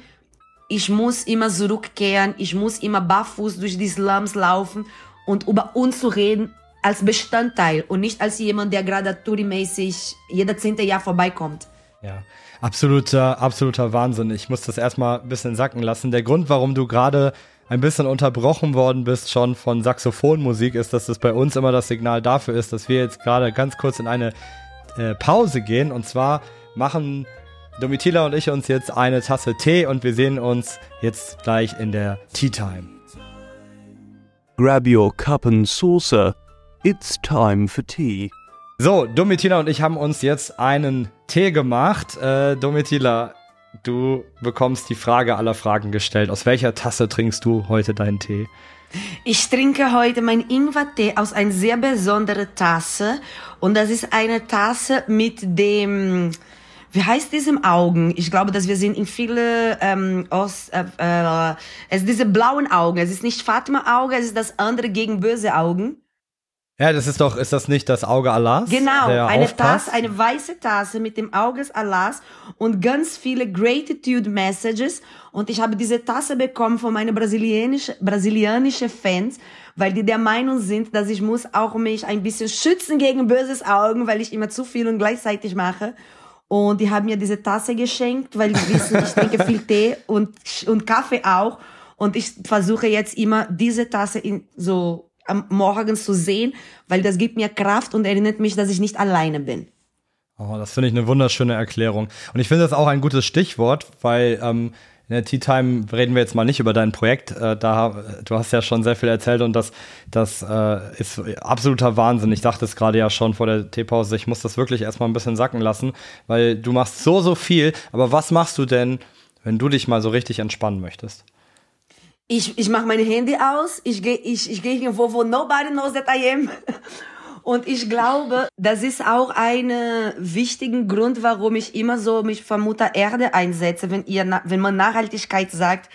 ich muss immer zurückkehren, ich muss immer barfuß durch die Slums laufen und über uns zu reden als Bestandteil und nicht als jemand, der gerade tourimäßig jeder zehnte Jahr vorbeikommt. Ja, absoluter, absoluter Wahnsinn. Ich muss das erstmal ein bisschen sacken lassen. Der Grund, warum du gerade ein bisschen unterbrochen worden bist schon von Saxophonmusik, ist, dass es bei uns immer das Signal dafür ist, dass wir jetzt gerade ganz kurz in eine äh, Pause gehen. Und zwar machen Domitila und ich uns jetzt eine Tasse Tee und wir sehen uns jetzt gleich in der Tea Time. Grab your cup and saucer. It's time for tea. So, Domitila und ich haben uns jetzt einen Tee gemacht. Äh, Domitila, du bekommst die Frage aller Fragen gestellt. Aus welcher Tasse trinkst du heute deinen Tee? Ich trinke heute mein Ingwertee aus einer sehr besonderen Tasse. Und das ist eine Tasse mit dem, wie heißt diesem Augen? Ich glaube, dass wir sind in viele ähm, aus, äh, äh, es diese blauen Augen. Es ist nicht Fatima-Auge, es ist das andere gegen böse Augen. Ja, das ist doch, ist das nicht das Auge Allahs? Genau, eine aufpasst? Tasse, eine weiße Tasse mit dem Auge Allahs und ganz viele Gratitude Messages. Und ich habe diese Tasse bekommen von meinen brasilianischen brasilianische Fans, weil die der Meinung sind, dass ich muss auch mich ein bisschen schützen gegen böses Augen, weil ich immer zu viel und gleichzeitig mache. Und die haben mir diese Tasse geschenkt, weil die wissen, ich trinke viel Tee und, und Kaffee auch. Und ich versuche jetzt immer diese Tasse in, so am Morgen zu sehen, weil das gibt mir Kraft und erinnert mich, dass ich nicht alleine bin. Oh, das finde ich eine wunderschöne Erklärung. Und ich finde das auch ein gutes Stichwort, weil ähm, in der Tea Time reden wir jetzt mal nicht über dein Projekt. Äh, da, du hast ja schon sehr viel erzählt und das, das äh, ist absoluter Wahnsinn. Ich dachte es gerade ja schon vor der Teepause, ich muss das wirklich erstmal ein bisschen sacken lassen, weil du machst so, so viel. Aber was machst du denn, wenn du dich mal so richtig entspannen möchtest? Ich, ich mache mein Handy aus, ich gehe ich, ich geh irgendwo, wo nobody knows that I am. (laughs) Und ich glaube, das ist auch ein wichtiger Grund, warum ich immer so mich für Mutter Erde einsetze, wenn ihr, wenn man Nachhaltigkeit sagt.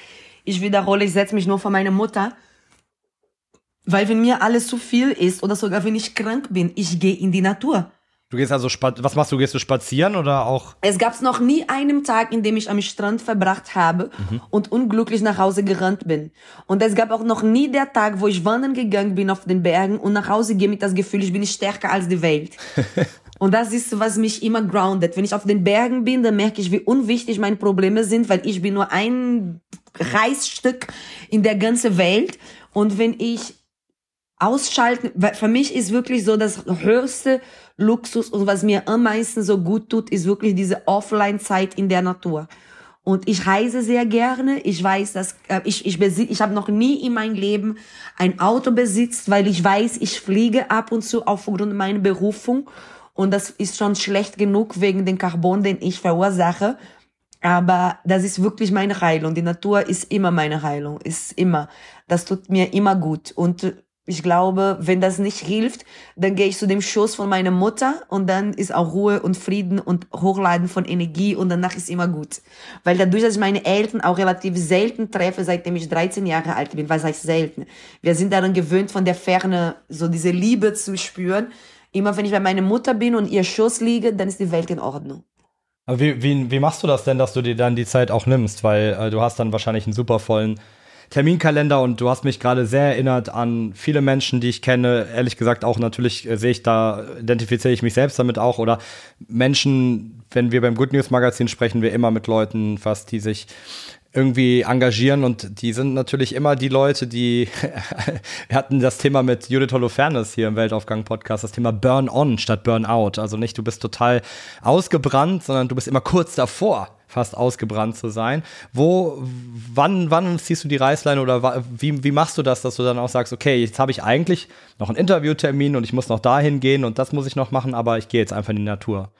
Ich wiederhole, ich setze mich nur für meine Mutter. Weil wenn mir alles zu viel ist oder sogar wenn ich krank bin, ich gehe in die Natur. Du gehst also, was machst du? Gehst du spazieren oder auch? Es gab noch nie einen Tag, in dem ich am Strand verbracht habe und unglücklich nach Hause gerannt bin. Und es gab auch noch nie der Tag, wo ich wandern gegangen bin auf den Bergen und nach Hause gehe mit das Gefühl, ich bin stärker als die Welt. (laughs) Und das ist, was mich immer groundet. Wenn ich auf den Bergen bin, dann merke ich, wie unwichtig meine Probleme sind, weil ich bin nur ein Reisstück in der ganzen Welt. Und wenn ich ausschalten, für mich ist wirklich so das höchste Luxus und was mir am meisten so gut tut, ist wirklich diese Offline-Zeit in der Natur. Und ich reise sehr gerne. Ich weiß, dass äh, ich ich besi ich habe noch nie in meinem Leben ein Auto besitzt, weil ich weiß, ich fliege ab und zu aufgrund meiner Berufung und das ist schon schlecht genug wegen dem Carbon, den ich verursache. Aber das ist wirklich meine Heilung. Die Natur ist immer meine Heilung, ist immer. Das tut mir immer gut. Und ich glaube, wenn das nicht hilft, dann gehe ich zu dem Schoß von meiner Mutter und dann ist auch Ruhe und Frieden und Hochladen von Energie und danach ist immer gut. Weil dadurch, dass ich meine Eltern auch relativ selten treffe, seitdem ich 13 Jahre alt bin, was heißt selten? Wir sind daran gewöhnt, von der Ferne so diese Liebe zu spüren. Immer wenn ich bei meiner Mutter bin und ihr Schoß liege, dann ist die Welt in Ordnung. Wie, wie, wie machst du das denn, dass du dir dann die Zeit auch nimmst? Weil äh, du hast dann wahrscheinlich einen super vollen Terminkalender und du hast mich gerade sehr erinnert an viele Menschen, die ich kenne. Ehrlich gesagt auch natürlich äh, sehe ich da, identifiziere ich mich selbst damit auch. Oder Menschen, wenn wir beim Good News Magazin sprechen, wir immer mit Leuten fast, die sich irgendwie engagieren und die sind natürlich immer die Leute, die (laughs) wir hatten das Thema mit Judith Holofernes hier im Weltaufgang Podcast, das Thema Burn on statt Burn out. Also nicht du bist total ausgebrannt, sondern du bist immer kurz davor fast ausgebrannt zu sein. Wo, wann, wann ziehst du die Reißleine oder wie, wie machst du das, dass du dann auch sagst, okay, jetzt habe ich eigentlich noch einen Interviewtermin und ich muss noch dahin gehen und das muss ich noch machen, aber ich gehe jetzt einfach in die Natur.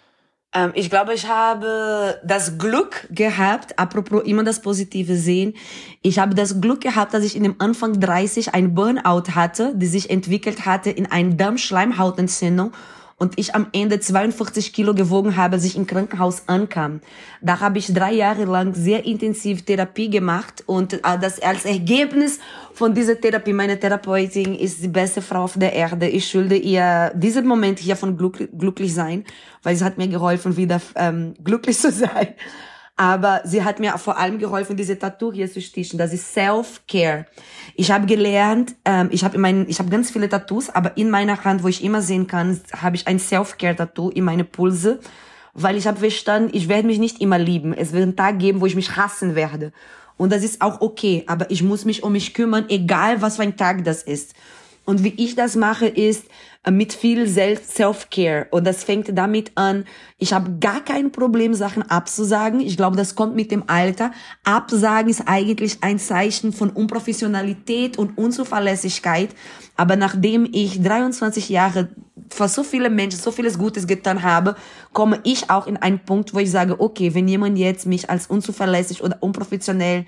Ähm, ich glaube, ich habe das Glück gehabt, apropos immer das Positive sehen, ich habe das Glück gehabt, dass ich in dem Anfang 30 ein Burnout hatte, die sich entwickelt hatte in eine Darmschleimhautentzündung und ich am Ende 42 Kilo gewogen habe, als ich im Krankenhaus ankam. Da habe ich drei Jahre lang sehr intensiv Therapie gemacht und äh, das als Ergebnis von dieser Therapie, meine Therapeutin ist die beste Frau auf der Erde. Ich schulde ihr diesen Moment hier von glück, glücklich sein, weil sie hat mir geholfen, wieder ähm, glücklich zu sein. Aber sie hat mir vor allem geholfen, diese Tattoo hier zu stichen. Das ist Self-Care. Ich habe gelernt, ähm, ich habe mein, ich habe ganz viele Tattoos, aber in meiner Hand, wo ich immer sehen kann, habe ich ein Self-Care-Tattoo in meine Pulse, weil ich habe verstanden, ich werde mich nicht immer lieben. Es wird einen Tag geben, wo ich mich hassen werde. Und das ist auch okay, aber ich muss mich um mich kümmern, egal was für ein Tag das ist. Und wie ich das mache, ist äh, mit viel Sel- Self-Care. Und das fängt damit an, ich habe gar kein Problem, Sachen abzusagen. Ich glaube, das kommt mit dem Alter. Absagen ist eigentlich ein Zeichen von Unprofessionalität und Unzuverlässigkeit. Aber nachdem ich 23 Jahre für so viele Menschen so vieles Gutes getan habe, komme ich auch in einen Punkt, wo ich sage, okay, wenn jemand jetzt mich als unzuverlässig oder unprofessionell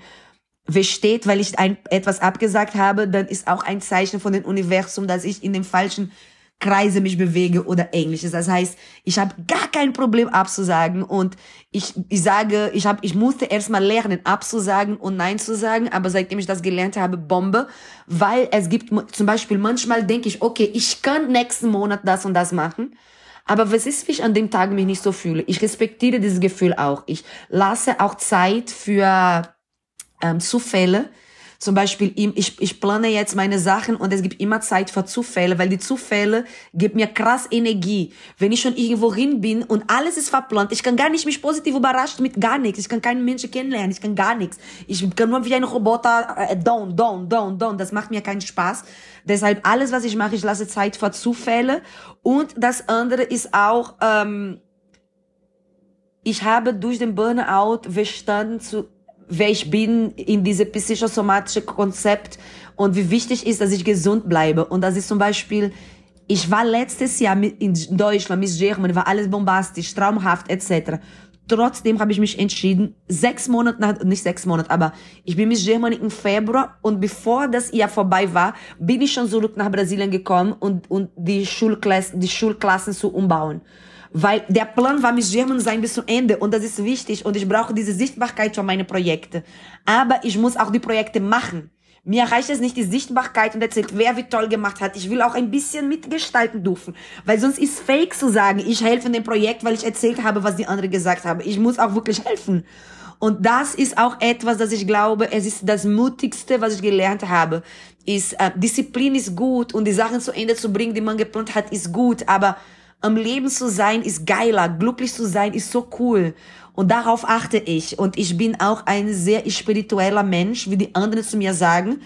versteht, weil ich ein, etwas abgesagt habe, dann ist auch ein Zeichen von dem Universum, dass ich in den falschen Kreise mich bewege oder ähnliches. Das heißt, ich habe gar kein Problem abzusagen und ich, ich sage, ich habe, ich musste erstmal lernen abzusagen und Nein zu sagen, aber seitdem ich das gelernt habe, Bombe, weil es gibt zum Beispiel manchmal denke ich, okay, ich kann nächsten Monat das und das machen. Aber was ist, wenn ich an dem Tag mich nicht so fühle? Ich respektiere dieses Gefühl auch. Ich lasse auch Zeit für ähm, Zufälle. Zum Beispiel, ich, ich plane jetzt meine Sachen und es gibt immer Zeit für Zufälle, weil die Zufälle geben mir krass Energie. Wenn ich schon irgendwo hin bin und alles ist verplant, ich kann gar nicht mich positiv überraschen mit gar nichts. Ich kann keinen Menschen kennenlernen, ich kann gar nichts. Ich kann nur wie ein Roboter äh, down, down, down, down. Das macht mir keinen Spaß. Deshalb alles, was ich mache, ich lasse Zeit für Zufälle. Und das andere ist auch, ähm, ich habe durch den Burnout verstanden zu wer ich bin in diese psychosomatische Konzept und wie wichtig ist, dass ich gesund bleibe. Und das ist zum Beispiel, ich war letztes Jahr in Deutschland, Miss Germany, war alles bombastisch, traumhaft etc. Trotzdem habe ich mich entschieden, sechs Monate nach, nicht sechs Monate, aber ich bin Miss Germany im Februar und bevor das Jahr vorbei war, bin ich schon zurück nach Brasilien gekommen und, und die Schulklassen, die Schulklassen zu umbauen weil der Plan war mit German sein bis zum Ende und das ist wichtig und ich brauche diese Sichtbarkeit für meine Projekte. Aber ich muss auch die Projekte machen. Mir reicht es nicht die Sichtbarkeit und erzählt, wer wie toll gemacht hat. Ich will auch ein bisschen mitgestalten dürfen, weil sonst ist fake zu sagen, ich helfe in dem Projekt, weil ich erzählt habe, was die andere gesagt haben. Ich muss auch wirklich helfen. Und das ist auch etwas, das ich glaube, es ist das Mutigste, was ich gelernt habe. Ist äh, Disziplin ist gut und die Sachen zu Ende zu bringen, die man geplant hat, ist gut, aber am Leben zu sein ist geiler, glücklich zu sein ist so cool. Und darauf achte ich. Und ich bin auch ein sehr spiritueller Mensch, wie die anderen zu mir sagen.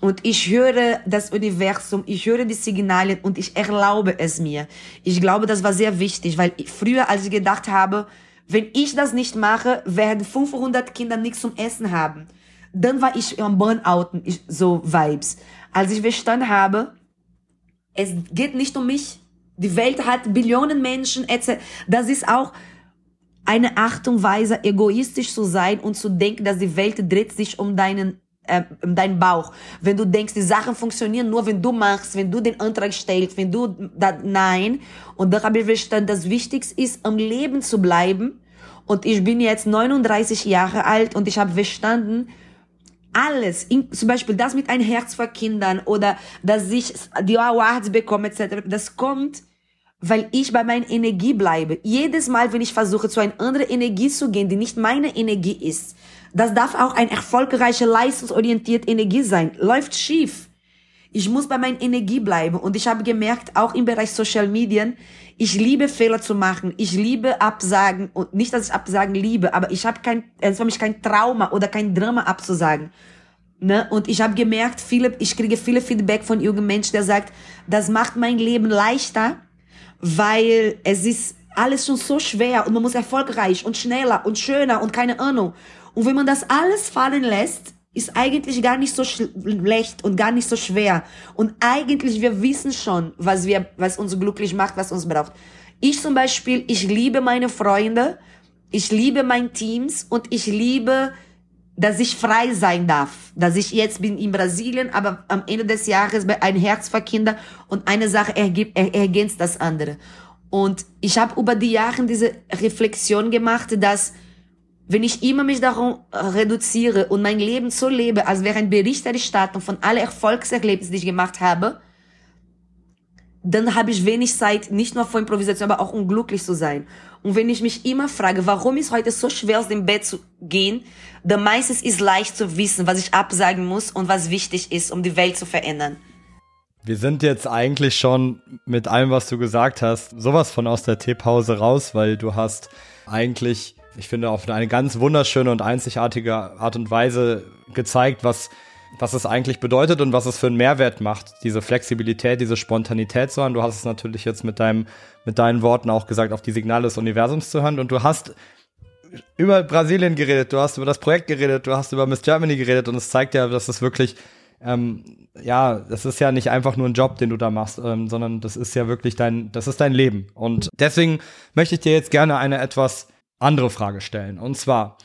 Und ich höre das Universum, ich höre die Signale und ich erlaube es mir. Ich glaube, das war sehr wichtig, weil früher, als ich gedacht habe, wenn ich das nicht mache, werden 500 Kinder nichts zum Essen haben. Dann war ich am Burnout, so Vibes. Als ich verstanden habe, es geht nicht um mich, die Welt hat Billionen Menschen, etc. Das ist auch eine Art und Weise, egoistisch zu sein und zu denken, dass die Welt dreht sich um deinen äh, um deinen Bauch. Wenn du denkst, die Sachen funktionieren nur, wenn du machst, wenn du den Antrag stellst, wenn du da, nein. Und da habe ich verstanden, das Wichtigste ist, am Leben zu bleiben. Und ich bin jetzt 39 Jahre alt und ich habe verstanden, alles, in, zum Beispiel das mit ein Herz vor Kindern oder dass ich die Awards bekomme etc., das kommt, weil ich bei meiner Energie bleibe. Jedes Mal, wenn ich versuche, zu einer anderen Energie zu gehen, die nicht meine Energie ist, das darf auch ein erfolgreiche, leistungsorientierte Energie sein. Läuft schief. Ich muss bei meiner Energie bleiben. Und ich habe gemerkt, auch im Bereich Social Medien, ich liebe Fehler zu machen. Ich liebe Absagen. Und nicht, dass ich Absagen liebe, aber ich habe kein, es für mich kein Trauma oder kein Drama abzusagen. Ne? Und ich habe gemerkt, viele, ich kriege viele Feedback von jungen Menschen, der sagt, das macht mein Leben leichter, weil es ist alles schon so schwer und man muss erfolgreich und schneller und schöner und keine Ahnung. Und wenn man das alles fallen lässt, ist eigentlich gar nicht so schlecht und gar nicht so schwer. Und eigentlich, wir wissen schon, was wir, was uns glücklich macht, was uns braucht. Ich zum Beispiel, ich liebe meine Freunde, ich liebe mein Teams und ich liebe, dass ich frei sein darf. Dass ich jetzt bin in Brasilien, aber am Ende des Jahres ein Herz für Kinder und eine Sache ergibt, er, ergänzt das andere. Und ich habe über die Jahre diese Reflexion gemacht, dass wenn ich immer mich darum reduziere und mein Leben so lebe, als wäre ein Berichterstattung von allen Erfolgserlebnissen, die ich gemacht habe, dann habe ich wenig Zeit, nicht nur vor Improvisation, aber auch um glücklich zu sein. Und wenn ich mich immer frage, warum ist heute so schwer aus dem Bett zu gehen, dann meistens ist leicht zu wissen, was ich absagen muss und was wichtig ist, um die Welt zu verändern. Wir sind jetzt eigentlich schon mit allem, was du gesagt hast, sowas von aus der Teepause raus, weil du hast eigentlich ich finde, auf eine ganz wunderschöne und einzigartige Art und Weise gezeigt, was, was es eigentlich bedeutet und was es für einen Mehrwert macht, diese Flexibilität, diese Spontanität zu hören. Du hast es natürlich jetzt mit deinem, mit deinen Worten auch gesagt, auf die Signale des Universums zu hören und du hast über Brasilien geredet, du hast über das Projekt geredet, du hast über Miss Germany geredet und es zeigt ja, dass es wirklich ähm, ja, das ist ja nicht einfach nur ein Job, den du da machst, ähm, sondern das ist ja wirklich dein, das ist dein Leben. Und deswegen möchte ich dir jetzt gerne eine etwas andere Frage stellen. Und zwar,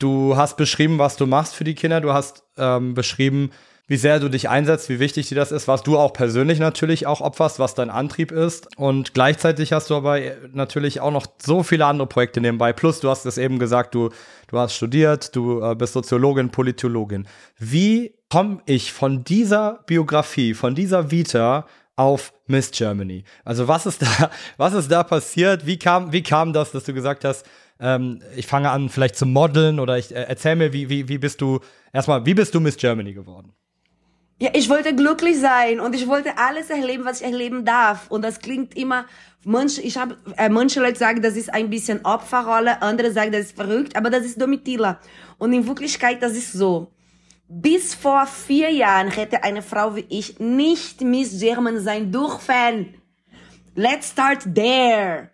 Du hast beschrieben, was du machst für die Kinder. Du hast ähm, beschrieben, wie sehr du dich einsetzt, wie wichtig dir das ist, was du auch persönlich natürlich auch opferst, was dein Antrieb ist. Und gleichzeitig hast du aber natürlich auch noch so viele andere Projekte nebenbei. Plus, du hast es eben gesagt, du, du hast studiert, du äh, bist Soziologin, Politologin. Wie komme ich von dieser Biografie, von dieser Vita auf Miss Germany? Also was ist da, (laughs) was ist da passiert? Wie kam, wie kam das, dass du gesagt hast, ähm, ich fange an vielleicht zu modeln oder ich äh, erzähl mir, wie, wie, wie bist du, erstmal, wie bist du Miss Germany geworden? Ja, ich wollte glücklich sein und ich wollte alles erleben, was ich erleben darf. Und das klingt immer, manche, ich habe, äh, manche Leute sagen, das ist ein bisschen Opferrolle, andere sagen, das ist verrückt, aber das ist Domitila. Und in Wirklichkeit, das ist so. Bis vor vier Jahren hätte eine Frau wie ich nicht Miss German sein dürfen. Let's start there.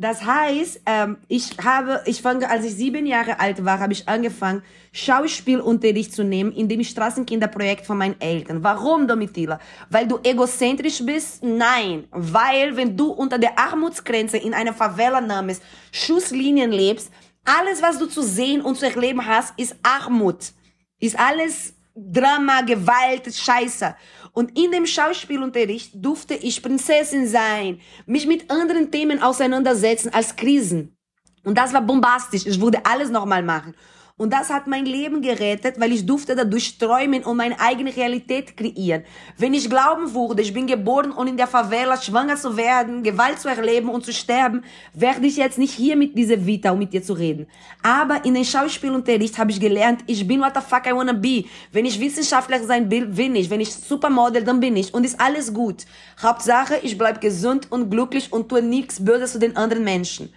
Das heißt, ähm, ich habe, ich fange, als ich sieben Jahre alt war, habe ich angefangen, Schauspielunterricht zu nehmen in dem Straßenkinderprojekt von meinen Eltern. Warum, Domitila? Weil du egozentrisch bist? Nein. Weil, wenn du unter der Armutsgrenze in einer Favela namens Schusslinien lebst, alles, was du zu sehen und zu erleben hast, ist Armut. Ist alles Drama, Gewalt, Scheiße. Und in dem Schauspielunterricht durfte ich Prinzessin sein, mich mit anderen Themen auseinandersetzen als Krisen. Und das war bombastisch. Ich würde alles nochmal machen. Und das hat mein Leben gerettet, weil ich durfte dadurch träumen und meine eigene Realität kreieren. Wenn ich glauben würde, ich bin geboren, um in der Favela schwanger zu werden, Gewalt zu erleben und zu sterben, werde ich jetzt nicht hier mit dieser Vita, um mit dir zu reden. Aber in den Schauspielunterricht habe ich gelernt, ich bin what the fuck I wanna be. Wenn ich Wissenschaftler sein will, bin ich. Wenn ich Supermodel, dann bin ich. Und ist alles gut. Hauptsache, ich bleib gesund und glücklich und tue nichts Böses zu den anderen Menschen.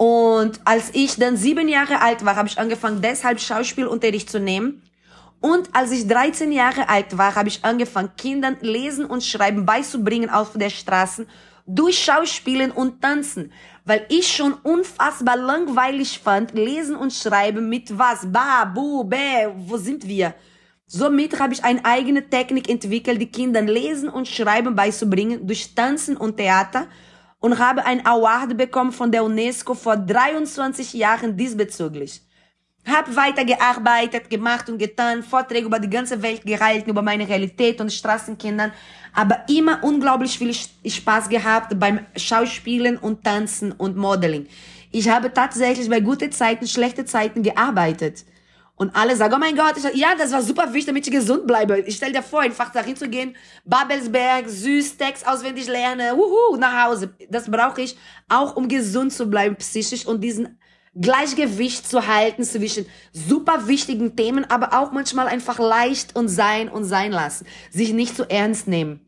Und als ich dann sieben Jahre alt war, habe ich angefangen, deshalb Schauspielunterricht zu nehmen. Und als ich 13 Jahre alt war, habe ich angefangen, Kindern Lesen und Schreiben beizubringen auf der Straße durch Schauspielen und Tanzen. Weil ich schon unfassbar langweilig fand, Lesen und Schreiben mit was? Ba, bu, bä, wo sind wir? Somit habe ich eine eigene Technik entwickelt, die Kindern Lesen und Schreiben beizubringen durch Tanzen und Theater und habe ein Award bekommen von der UNESCO vor 23 Jahren diesbezüglich. Hab weitergearbeitet, gemacht und getan, Vorträge über die ganze Welt gehalten, über meine Realität und Straßenkindern, aber immer unglaublich viel Spaß gehabt beim Schauspielen und Tanzen und Modeling. Ich habe tatsächlich bei guten Zeiten, schlechte Zeiten gearbeitet. Und alle sagen, oh mein Gott, ich, ja, das war super wichtig, damit ich gesund bleibe. Ich stell dir vor, einfach dahin zu gehen, Babelsberg, süß, Text auswendig lernen, wuhu, nach Hause. Das brauche ich auch, um gesund zu bleiben, psychisch und diesen Gleichgewicht zu halten zwischen super wichtigen Themen, aber auch manchmal einfach leicht und sein und sein lassen. Sich nicht zu ernst nehmen.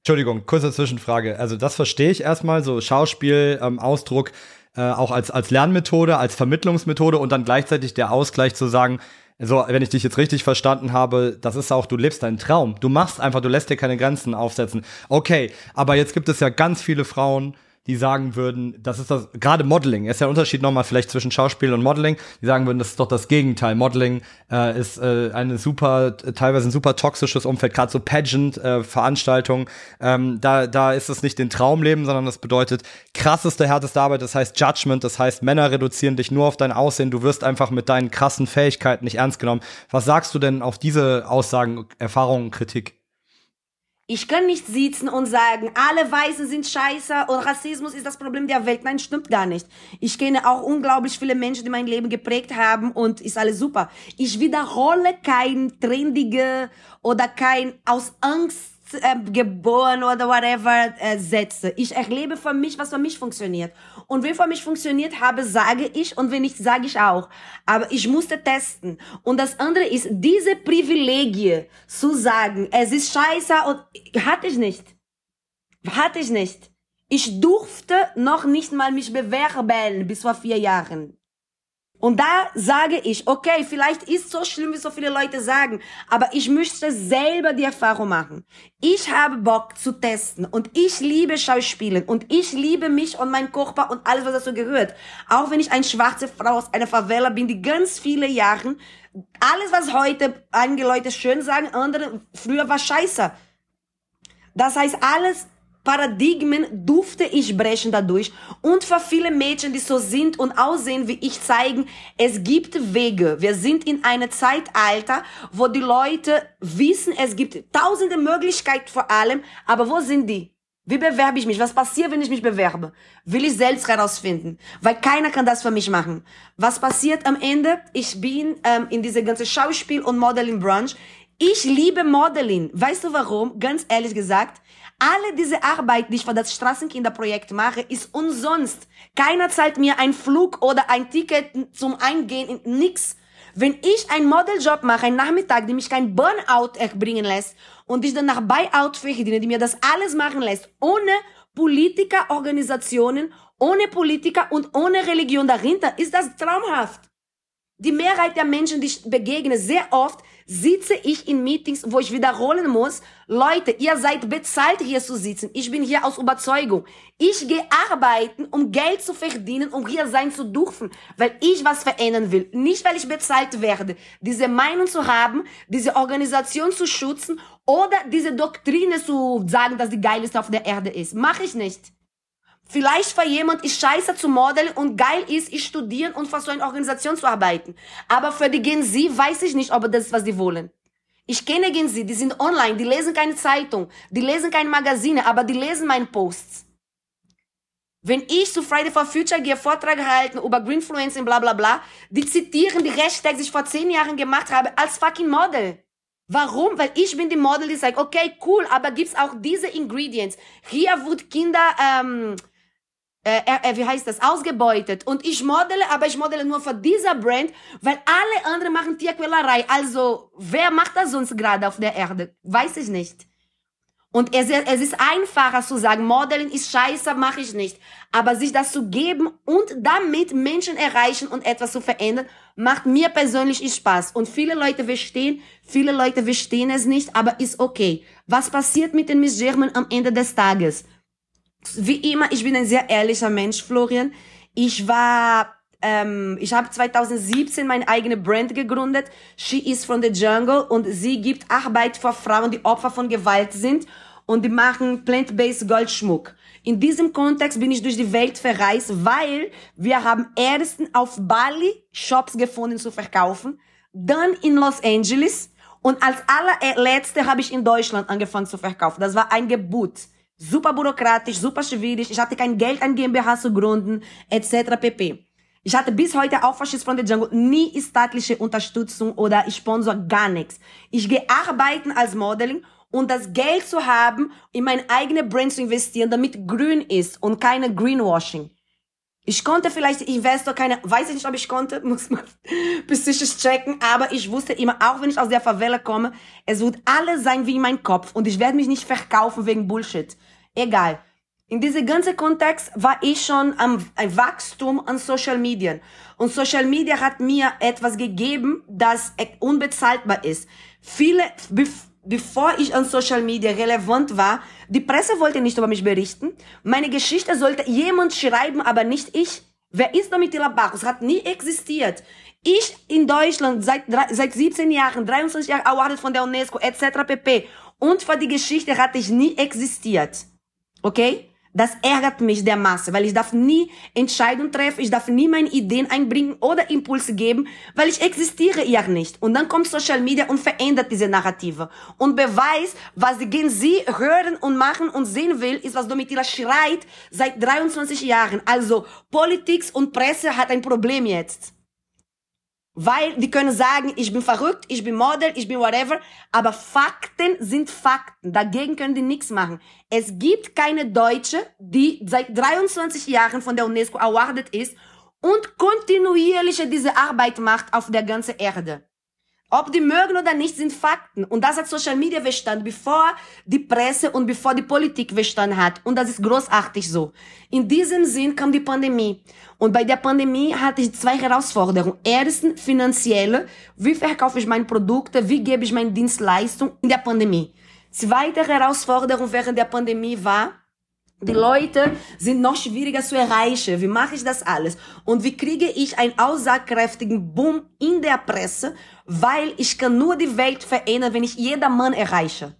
Entschuldigung, kurze Zwischenfrage. Also das verstehe ich erstmal, so Schauspiel, ähm, Ausdruck äh, auch als, als Lernmethode, als Vermittlungsmethode und dann gleichzeitig der Ausgleich zu sagen, so, wenn ich dich jetzt richtig verstanden habe, das ist auch, du lebst deinen Traum. Du machst einfach, du lässt dir keine Grenzen aufsetzen. Okay, aber jetzt gibt es ja ganz viele Frauen, die sagen würden, das ist das, gerade Modeling, ist ja ein Unterschied nochmal vielleicht zwischen Schauspiel und Modeling, die sagen würden, das ist doch das Gegenteil. Modeling äh, ist äh, eine super, teilweise ein super toxisches Umfeld, gerade so Pageant, äh, ähm, da, da ist es nicht den Traumleben, sondern das bedeutet krasseste, härteste Arbeit, das heißt Judgment, das heißt Männer reduzieren dich nur auf dein Aussehen, du wirst einfach mit deinen krassen Fähigkeiten nicht ernst genommen. Was sagst du denn auf diese Aussagen, Erfahrungen, Kritik? Ich kann nicht sitzen und sagen, alle Weißen sind scheiße und Rassismus ist das Problem der Welt. Nein, stimmt gar nicht. Ich kenne auch unglaublich viele Menschen, die mein Leben geprägt haben und ist alles super. Ich wiederhole kein trendige oder kein aus Angst äh, geboren oder whatever äh, setze. Ich erlebe für mich, was für mich funktioniert. Und wenn für mich funktioniert habe, sage ich und wenn nicht, sage ich auch. Aber ich musste testen. Und das andere ist, diese Privilegie zu sagen, es ist scheiße und hatte ich nicht. Hatte ich nicht. Ich durfte noch nicht mal mich bewerben bis vor vier Jahren. Und da sage ich, okay, vielleicht ist so schlimm, wie so viele Leute sagen, aber ich möchte selber die Erfahrung machen. Ich habe Bock zu testen und ich liebe Schauspielen und ich liebe mich und meinen Körper und alles, was dazu gehört. Auch wenn ich eine schwarze Frau aus einer Favela bin, die ganz viele Jahre, alles, was heute einige Leute schön sagen, andere früher war scheiße. Das heißt, alles Paradigmen durfte ich brechen dadurch. Und für viele Mädchen, die so sind und aussehen wie ich, zeigen, es gibt Wege. Wir sind in einem Zeitalter, wo die Leute wissen, es gibt tausende Möglichkeiten vor allem, aber wo sind die? Wie bewerbe ich mich? Was passiert, wenn ich mich bewerbe? Will ich selbst herausfinden, weil keiner kann das für mich machen. Was passiert am Ende? Ich bin ähm, in diese ganze Schauspiel- und Modeling-Branche. Ich liebe Modeling. Weißt du warum? Ganz ehrlich gesagt, alle diese Arbeit, die ich für das Straßenkinderprojekt mache, ist umsonst. Keiner zahlt mir einen Flug oder ein Ticket zum Eingehen, nix. Wenn ich einen Modeljob mache, einen Nachmittag, der mich kein Burnout erbringen lässt und ich dann nach Buyout verdiene, die mir das alles machen lässt, ohne Politiker, Organisationen, ohne Politiker und ohne Religion dahinter, ist das traumhaft. Die Mehrheit der Menschen, die ich begegne, sehr oft sitze ich in Meetings, wo ich wiederholen muss, Leute, ihr seid bezahlt hier zu sitzen. Ich bin hier aus Überzeugung. Ich gehe arbeiten, um Geld zu verdienen, um hier sein zu dürfen, weil ich was verändern will. Nicht, weil ich bezahlt werde, diese Meinung zu haben, diese Organisation zu schützen oder diese Doktrine zu sagen, dass die geilste auf der Erde ist. Mache ich nicht. Vielleicht für jemand ist scheiße zu modeln und geil ist, ich studieren und für so eine Organisation zu arbeiten. Aber für die Gen Z weiß ich nicht, ob das ist, was die wollen. Ich kenne Gen Z, die sind online, die lesen keine Zeitung, die lesen keine Magazine, aber die lesen meine Posts. Wenn ich zu Friday for Future gehe, Vortrag halten über Greenfluencing, bla bla bla, die zitieren die Hashtags, die ich vor zehn Jahren gemacht habe, als fucking Model. Warum? Weil ich bin die Model, die sagt, okay, cool, aber gibt's auch diese Ingredients. Hier wird Kinder ähm, äh, äh, wie heißt das, ausgebeutet. Und ich modele, aber ich modele nur für dieser Brand, weil alle anderen machen Tierquälerei. Also, wer macht das sonst gerade auf der Erde? Weiß ich nicht. Und es, es ist einfacher zu sagen, Modeling ist scheiße, mache ich nicht. Aber sich das zu geben und damit Menschen erreichen und etwas zu verändern, macht mir persönlich Spaß. Und viele Leute verstehen, viele Leute verstehen es nicht, aber ist okay. Was passiert mit den Miss German am Ende des Tages? Wie immer, ich bin ein sehr ehrlicher Mensch, Florian. Ich war, ähm, ich habe 2017 meine eigene Brand gegründet. She is from the Jungle und sie gibt Arbeit für Frauen, die Opfer von Gewalt sind und die machen plant-based Goldschmuck. In diesem Kontext bin ich durch die Welt verreist, weil wir haben erst auf Bali Shops gefunden zu verkaufen, dann in Los Angeles und als allerletzte habe ich in Deutschland angefangen zu verkaufen. Das war ein Gebot super bürokratisch, super schwierig. Ich hatte kein Geld, ein GmbH zu gründen, etc. pp. Ich hatte bis heute auch Faschist von der Jungle nie staatliche Unterstützung oder sponsor gar nichts. Ich gehe arbeiten als Modeling und das Geld zu haben, in meine eigene Brand zu investieren, damit grün ist und keine Greenwashing. Ich konnte vielleicht Investor keine, weiß ich nicht, ob ich konnte, (laughs) muss man psychisch checken, aber ich wusste immer, auch wenn ich aus der Favela komme, es wird alles sein wie in meinem Kopf und ich werde mich nicht verkaufen wegen Bullshit. Egal. In diesem ganzen Kontext war ich schon am ein Wachstum an Social Media. Und Social Media hat mir etwas gegeben, das unbezahlbar ist. Viele, bevor ich an Social Media relevant war, die Presse wollte nicht über mich berichten. Meine Geschichte sollte jemand schreiben, aber nicht ich. Wer ist Domitila Bacchus? Hat nie existiert. Ich in Deutschland seit, seit 17 Jahren, 23 Jahren awarded von der UNESCO etc. pp. Und für die Geschichte hatte ich nie existiert. Okay? Das ärgert mich der Masse, weil ich darf nie Entscheidungen treffen, ich darf nie meine Ideen einbringen oder Impulse geben, weil ich existiere ja nicht. Und dann kommt Social Media und verändert diese Narrative. Und beweist, was die Gen Z hören und machen und sehen will, ist, was Domitila schreit seit 23 Jahren. Also Politik und Presse hat ein Problem jetzt. Weil die können sagen, ich bin verrückt, ich bin Model, ich bin whatever, aber Fakten sind Fakten. Dagegen können die nichts machen. Es gibt keine Deutsche, die seit 23 Jahren von der UNESCO awarded ist und kontinuierlich diese Arbeit macht auf der ganzen Erde. Ob die mögen oder nicht, sind Fakten. Und das hat Social Media verstanden, bevor die Presse und bevor die Politik verstanden hat. Und das ist großartig so. In diesem Sinn kam die Pandemie. Und bei der Pandemie hatte ich zwei Herausforderungen. Erstens, finanzielle. Wie verkaufe ich meine Produkte? Wie gebe ich meine Dienstleistung in der Pandemie? Zweite Herausforderung während der Pandemie war, die Leute sind noch schwieriger zu erreichen. Wie mache ich das alles? Und wie kriege ich einen aussagekräftigen Boom in der Presse? Weil ich kann nur die Welt verändern, wenn ich jedermann erreiche.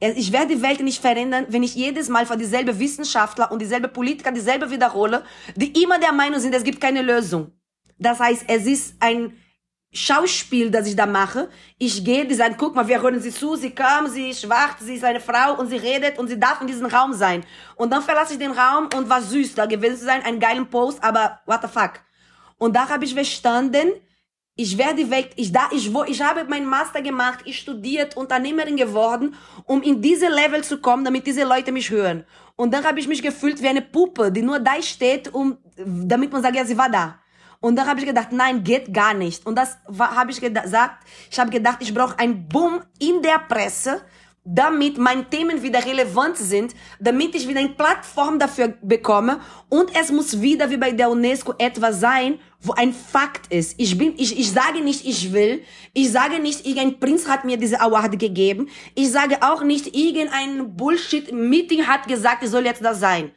Ich werde die Welt nicht verändern, wenn ich jedes Mal vor dieselbe Wissenschaftler und dieselbe Politiker dieselbe wiederhole, die immer der Meinung sind, es gibt keine Lösung. Das heißt, es ist ein Schauspiel, das ich da mache. Ich gehe, die sagen, guck mal, wir hören sie zu, sie kam, sie ist schwach, sie ist eine Frau und sie redet und sie darf in diesem Raum sein. Und dann verlasse ich den Raum und war süß, da gewesen zu sein, einen geilen Post, aber what the fuck. Und da habe ich verstanden, ich werde Welt, ich da, ich wo, ich habe meinen Master gemacht, ich studiert, Unternehmerin geworden, um in diese Level zu kommen, damit diese Leute mich hören. Und dann habe ich mich gefühlt wie eine Puppe, die nur da steht, um, damit man sagt, ja, sie war da. Und dann habe ich gedacht, nein, geht gar nicht. Und das habe ich gesagt. Ich habe gedacht, ich brauche einen Boom in der Presse, damit meine Themen wieder relevant sind, damit ich wieder eine Plattform dafür bekomme. Und es muss wieder wie bei der UNESCO etwas sein, wo ein Fakt ist. Ich bin, ich, ich sage nicht, ich will. Ich sage nicht, irgendein Prinz hat mir diese Award gegeben. Ich sage auch nicht, irgendein Bullshit-Meeting hat gesagt, ich soll jetzt da sein.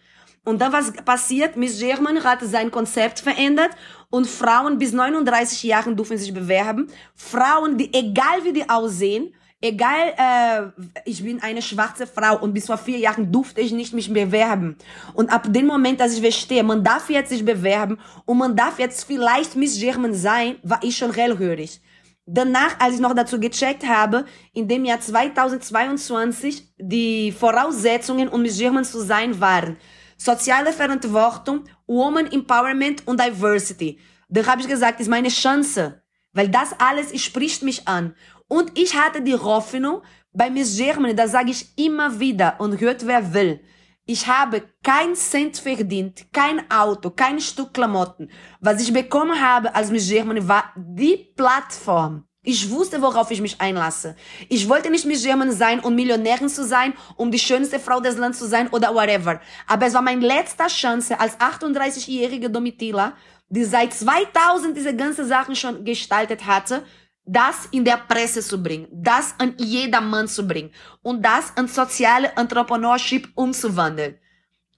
Und dann was passiert? Miss German hat sein Konzept verändert und Frauen bis 39 Jahren dürfen sich bewerben. Frauen, die egal wie die aussehen, egal, äh, ich bin eine schwarze Frau und bis vor vier Jahren durfte ich nicht mich bewerben. Und ab dem Moment, dass ich verstehe, man darf jetzt sich bewerben und man darf jetzt vielleicht Miss German sein, war ich schon hellhörig. Danach, als ich noch dazu gecheckt habe, in dem Jahr 2022 die Voraussetzungen, um Miss German zu sein, waren soziale Verantwortung, Woman Empowerment und Diversity. Da habe ich gesagt, ist meine Chance, weil das alles spricht mich an. Und ich hatte die Hoffnung, bei Miss Germany, das sage ich immer wieder und hört wer will. Ich habe kein Cent verdient, kein Auto, kein Stück Klamotten. Was ich bekommen habe als Miss Germany war die Plattform, ich wusste, worauf ich mich einlasse. Ich wollte nicht Miss German sein, um Millionärin zu sein, um die schönste Frau des Landes zu sein oder whatever. Aber es war meine letzte Chance als 38-jährige Domitila, die seit 2000 diese ganze Sachen schon gestaltet hatte, das in der Presse zu bringen, das an jedermann zu bringen und das an soziale Entrepreneurship umzuwandeln.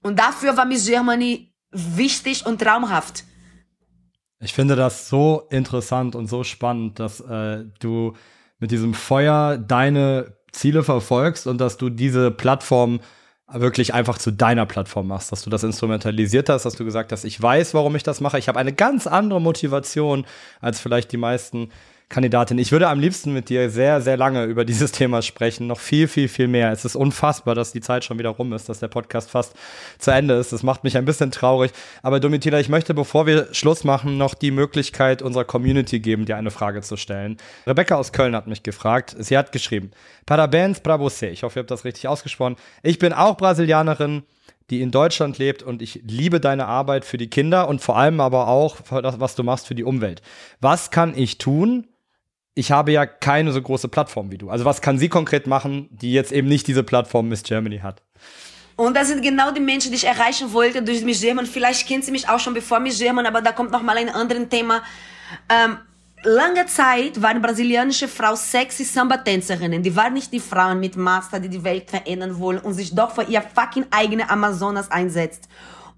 Und dafür war Miss Germany wichtig und traumhaft. Ich finde das so interessant und so spannend, dass äh, du mit diesem Feuer deine Ziele verfolgst und dass du diese Plattform wirklich einfach zu deiner Plattform machst, dass du das instrumentalisiert hast, dass du gesagt hast, ich weiß, warum ich das mache, ich habe eine ganz andere Motivation als vielleicht die meisten Kandidatin. Ich würde am liebsten mit dir sehr, sehr lange über dieses Thema sprechen. Noch viel, viel, viel mehr. Es ist unfassbar, dass die Zeit schon wieder rum ist, dass der Podcast fast zu Ende ist. Das macht mich ein bisschen traurig. Aber Domitila, ich möchte, bevor wir Schluss machen, noch die Möglichkeit unserer Community geben, dir eine Frage zu stellen. Rebecca aus Köln hat mich gefragt. Sie hat geschrieben, Parabéns pra você. Ich hoffe, ihr habt das richtig ausgesprochen. Ich bin auch Brasilianerin die in Deutschland lebt und ich liebe deine Arbeit für die Kinder und vor allem aber auch das, was du machst für die Umwelt. Was kann ich tun, ich habe ja keine so große Plattform wie du. Also was kann sie konkret machen, die jetzt eben nicht diese Plattform Miss Germany hat? Und das sind genau die Menschen, die ich erreichen wollte durch Miss German. Vielleicht kennt sie mich auch schon bevor Miss German, aber da kommt noch mal ein anderes Thema. Ähm, lange Zeit waren brasilianische Frauen sexy Samba-Tänzerinnen. Die waren nicht die Frauen mit Master, die die Welt verändern wollen und sich doch für ihr fucking eigene Amazonas einsetzt.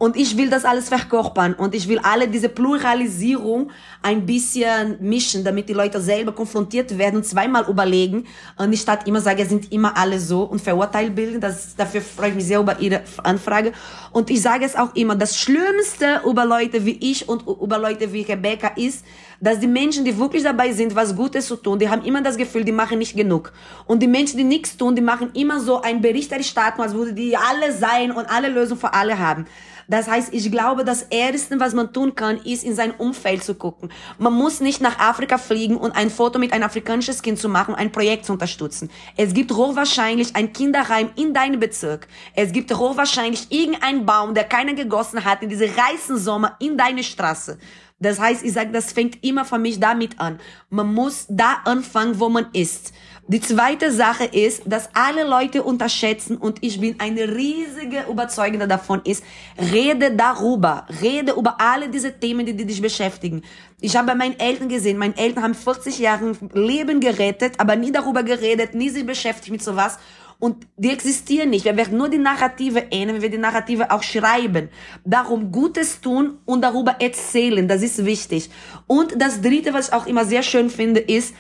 Und ich will das alles verkörpern und ich will alle diese Pluralisierung ein bisschen mischen, damit die Leute selber konfrontiert werden und zweimal überlegen, und statt immer sagen, es sind immer alle so und Verurteil bilden. Das, dafür freue ich mich sehr über Ihre Anfrage. Und ich sage es auch immer, das Schlimmste über Leute wie ich und über Leute wie Rebecca ist, dass die Menschen, die wirklich dabei sind, was Gutes zu tun, die haben immer das Gefühl, die machen nicht genug. Und die Menschen, die nichts tun, die machen immer so ein Berichterstattung, als würde die alle sein und alle Lösungen für alle haben. Das heißt, ich glaube, das Erste, was man tun kann, ist, in sein Umfeld zu gucken. Man muss nicht nach Afrika fliegen und ein Foto mit einem afrikanischen Kind zu machen, ein Projekt zu unterstützen. Es gibt hochwahrscheinlich ein Kinderheim in deinem Bezirk. Es gibt hochwahrscheinlich irgendeinen Baum, der keiner gegossen hat in diese reißen Sommer in deine Straße. Das heißt, ich sage, das fängt immer für mich damit an. Man muss da anfangen, wo man ist. Die zweite Sache ist, dass alle Leute unterschätzen und ich bin eine riesige Überzeugende davon ist, rede darüber, rede über alle diese Themen, die, die dich beschäftigen. Ich habe bei meinen Eltern gesehen, meine Eltern haben 40 Jahre Leben gerettet, aber nie darüber geredet, nie sich beschäftigt mit sowas. Und die existieren nicht. Wir werden nur die Narrative wenn wir die Narrative auch schreiben. Darum Gutes tun und darüber erzählen, das ist wichtig. Und das Dritte, was ich auch immer sehr schön finde, ist,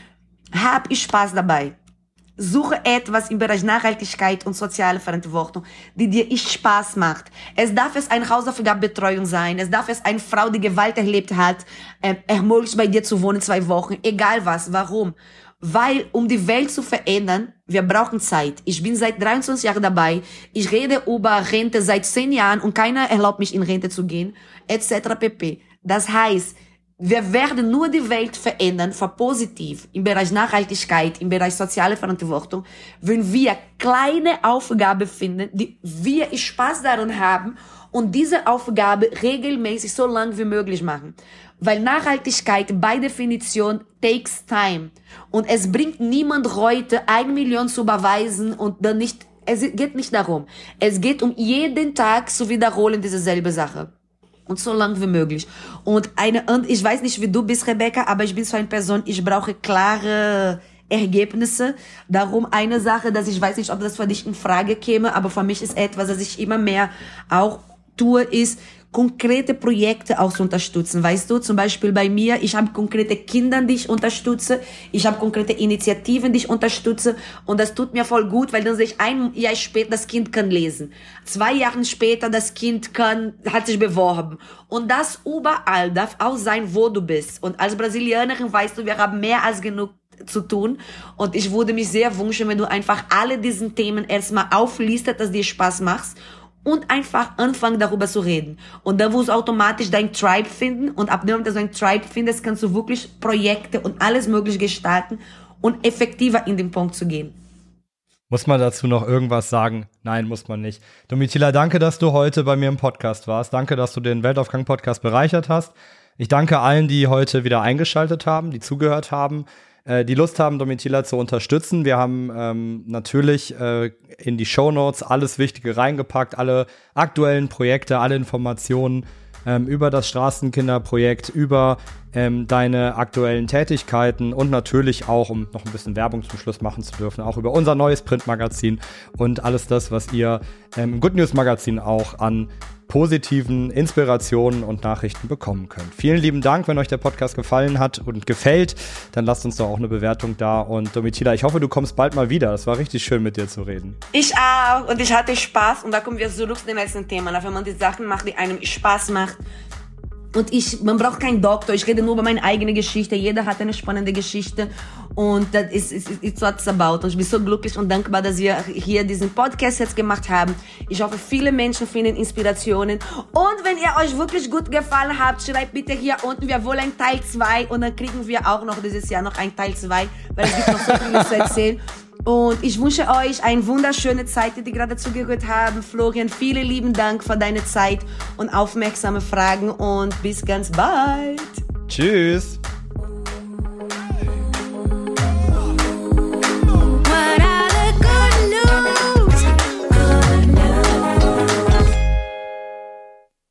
hab ich Spaß dabei. Suche etwas im Bereich Nachhaltigkeit und soziale Verantwortung, die dir Spaß macht. Es darf es eine Hausaufgabenbetreuung sein. Es darf es eine Frau, die Gewalt erlebt hat, äh, ermöglicht bei dir zu wohnen zwei Wochen. Egal was. Warum? Weil, um die Welt zu verändern, wir brauchen Zeit. Ich bin seit 23 Jahren dabei. Ich rede über Rente seit 10 Jahren und keiner erlaubt mich in Rente zu gehen, etc. pp. Das heißt, wir werden nur die Welt verändern, für positiv, im Bereich Nachhaltigkeit, im Bereich soziale Verantwortung, wenn wir kleine Aufgaben finden, die wir Spaß daran haben und diese Aufgabe regelmäßig so lang wie möglich machen. Weil Nachhaltigkeit bei Definition takes time. Und es bringt niemand heute ein Million zu überweisen und dann nicht, es geht nicht darum. Es geht um jeden Tag zu wiederholen diese selbe Sache und so lang wie möglich. Und eine, und ich weiß nicht, wie du bist, Rebecca, aber ich bin so eine Person, ich brauche klare Ergebnisse. Darum eine Sache, dass ich weiß nicht, ob das für dich in Frage käme, aber für mich ist etwas, das ich immer mehr auch tue, ist, konkrete Projekte auch zu unterstützen. Weißt du, zum Beispiel bei mir, ich habe konkrete Kinder, die ich unterstütze, ich habe konkrete Initiativen, die ich unterstütze und das tut mir voll gut, weil dann sehe ich ein Jahr später, das Kind kann lesen. Zwei Jahre später, das Kind kann, hat sich beworben. Und das überall darf auch sein, wo du bist. Und als Brasilianerin weißt du, wir haben mehr als genug zu tun. Und ich würde mich sehr wünschen, wenn du einfach alle diesen Themen erstmal auflistet, dass dir Spaß macht und einfach anfangen darüber zu reden. Und dann wirst du automatisch dein Tribe finden und ab dem, dass du ein Tribe findest, kannst du wirklich Projekte und alles mögliche gestalten und effektiver in den Punkt zu gehen. Muss man dazu noch irgendwas sagen? Nein, muss man nicht. Domitila, danke, dass du heute bei mir im Podcast warst. Danke, dass du den Weltaufgang-Podcast bereichert hast. Ich danke allen, die heute wieder eingeschaltet haben, die zugehört haben äh, die Lust haben, Domitila zu unterstützen. Wir haben ähm, natürlich äh, in die Show Notes alles Wichtige reingepackt, alle aktuellen Projekte, alle Informationen ähm, über das Straßenkinderprojekt, über ähm, deine aktuellen Tätigkeiten und natürlich auch, um noch ein bisschen Werbung zum Schluss machen zu dürfen, auch über unser neues Printmagazin und alles das, was ihr ähm, im Good News Magazin auch an positiven Inspirationen und Nachrichten bekommen könnt. Vielen lieben Dank, wenn euch der Podcast gefallen hat und gefällt, dann lasst uns doch auch eine Bewertung da. Und Domitila, ich hoffe, du kommst bald mal wieder. Das war richtig schön, mit dir zu reden. Ich auch und ich hatte Spaß und da kommen wir zurück zu dem letzten Thema. Wenn man die Sachen macht, die einem Spaß macht, und ich, man braucht keinen Doktor, ich rede nur über meine eigene Geschichte. Jeder hat eine spannende Geschichte und das ist, ist, ist, what's about. Und ich bin so glücklich und dankbar, dass wir hier diesen Podcast jetzt gemacht haben. Ich hoffe, viele Menschen finden Inspirationen. Und wenn ihr euch wirklich gut gefallen habt, schreibt bitte hier unten, wir wollen Teil 2 und dann kriegen wir auch noch dieses Jahr noch ein Teil 2, weil es gibt noch so viel zu erzählen. Und ich wünsche euch eine wunderschöne Zeit, die gerade zugehört haben. Florian, vielen lieben Dank für deine Zeit und aufmerksame Fragen und bis ganz bald. Tschüss.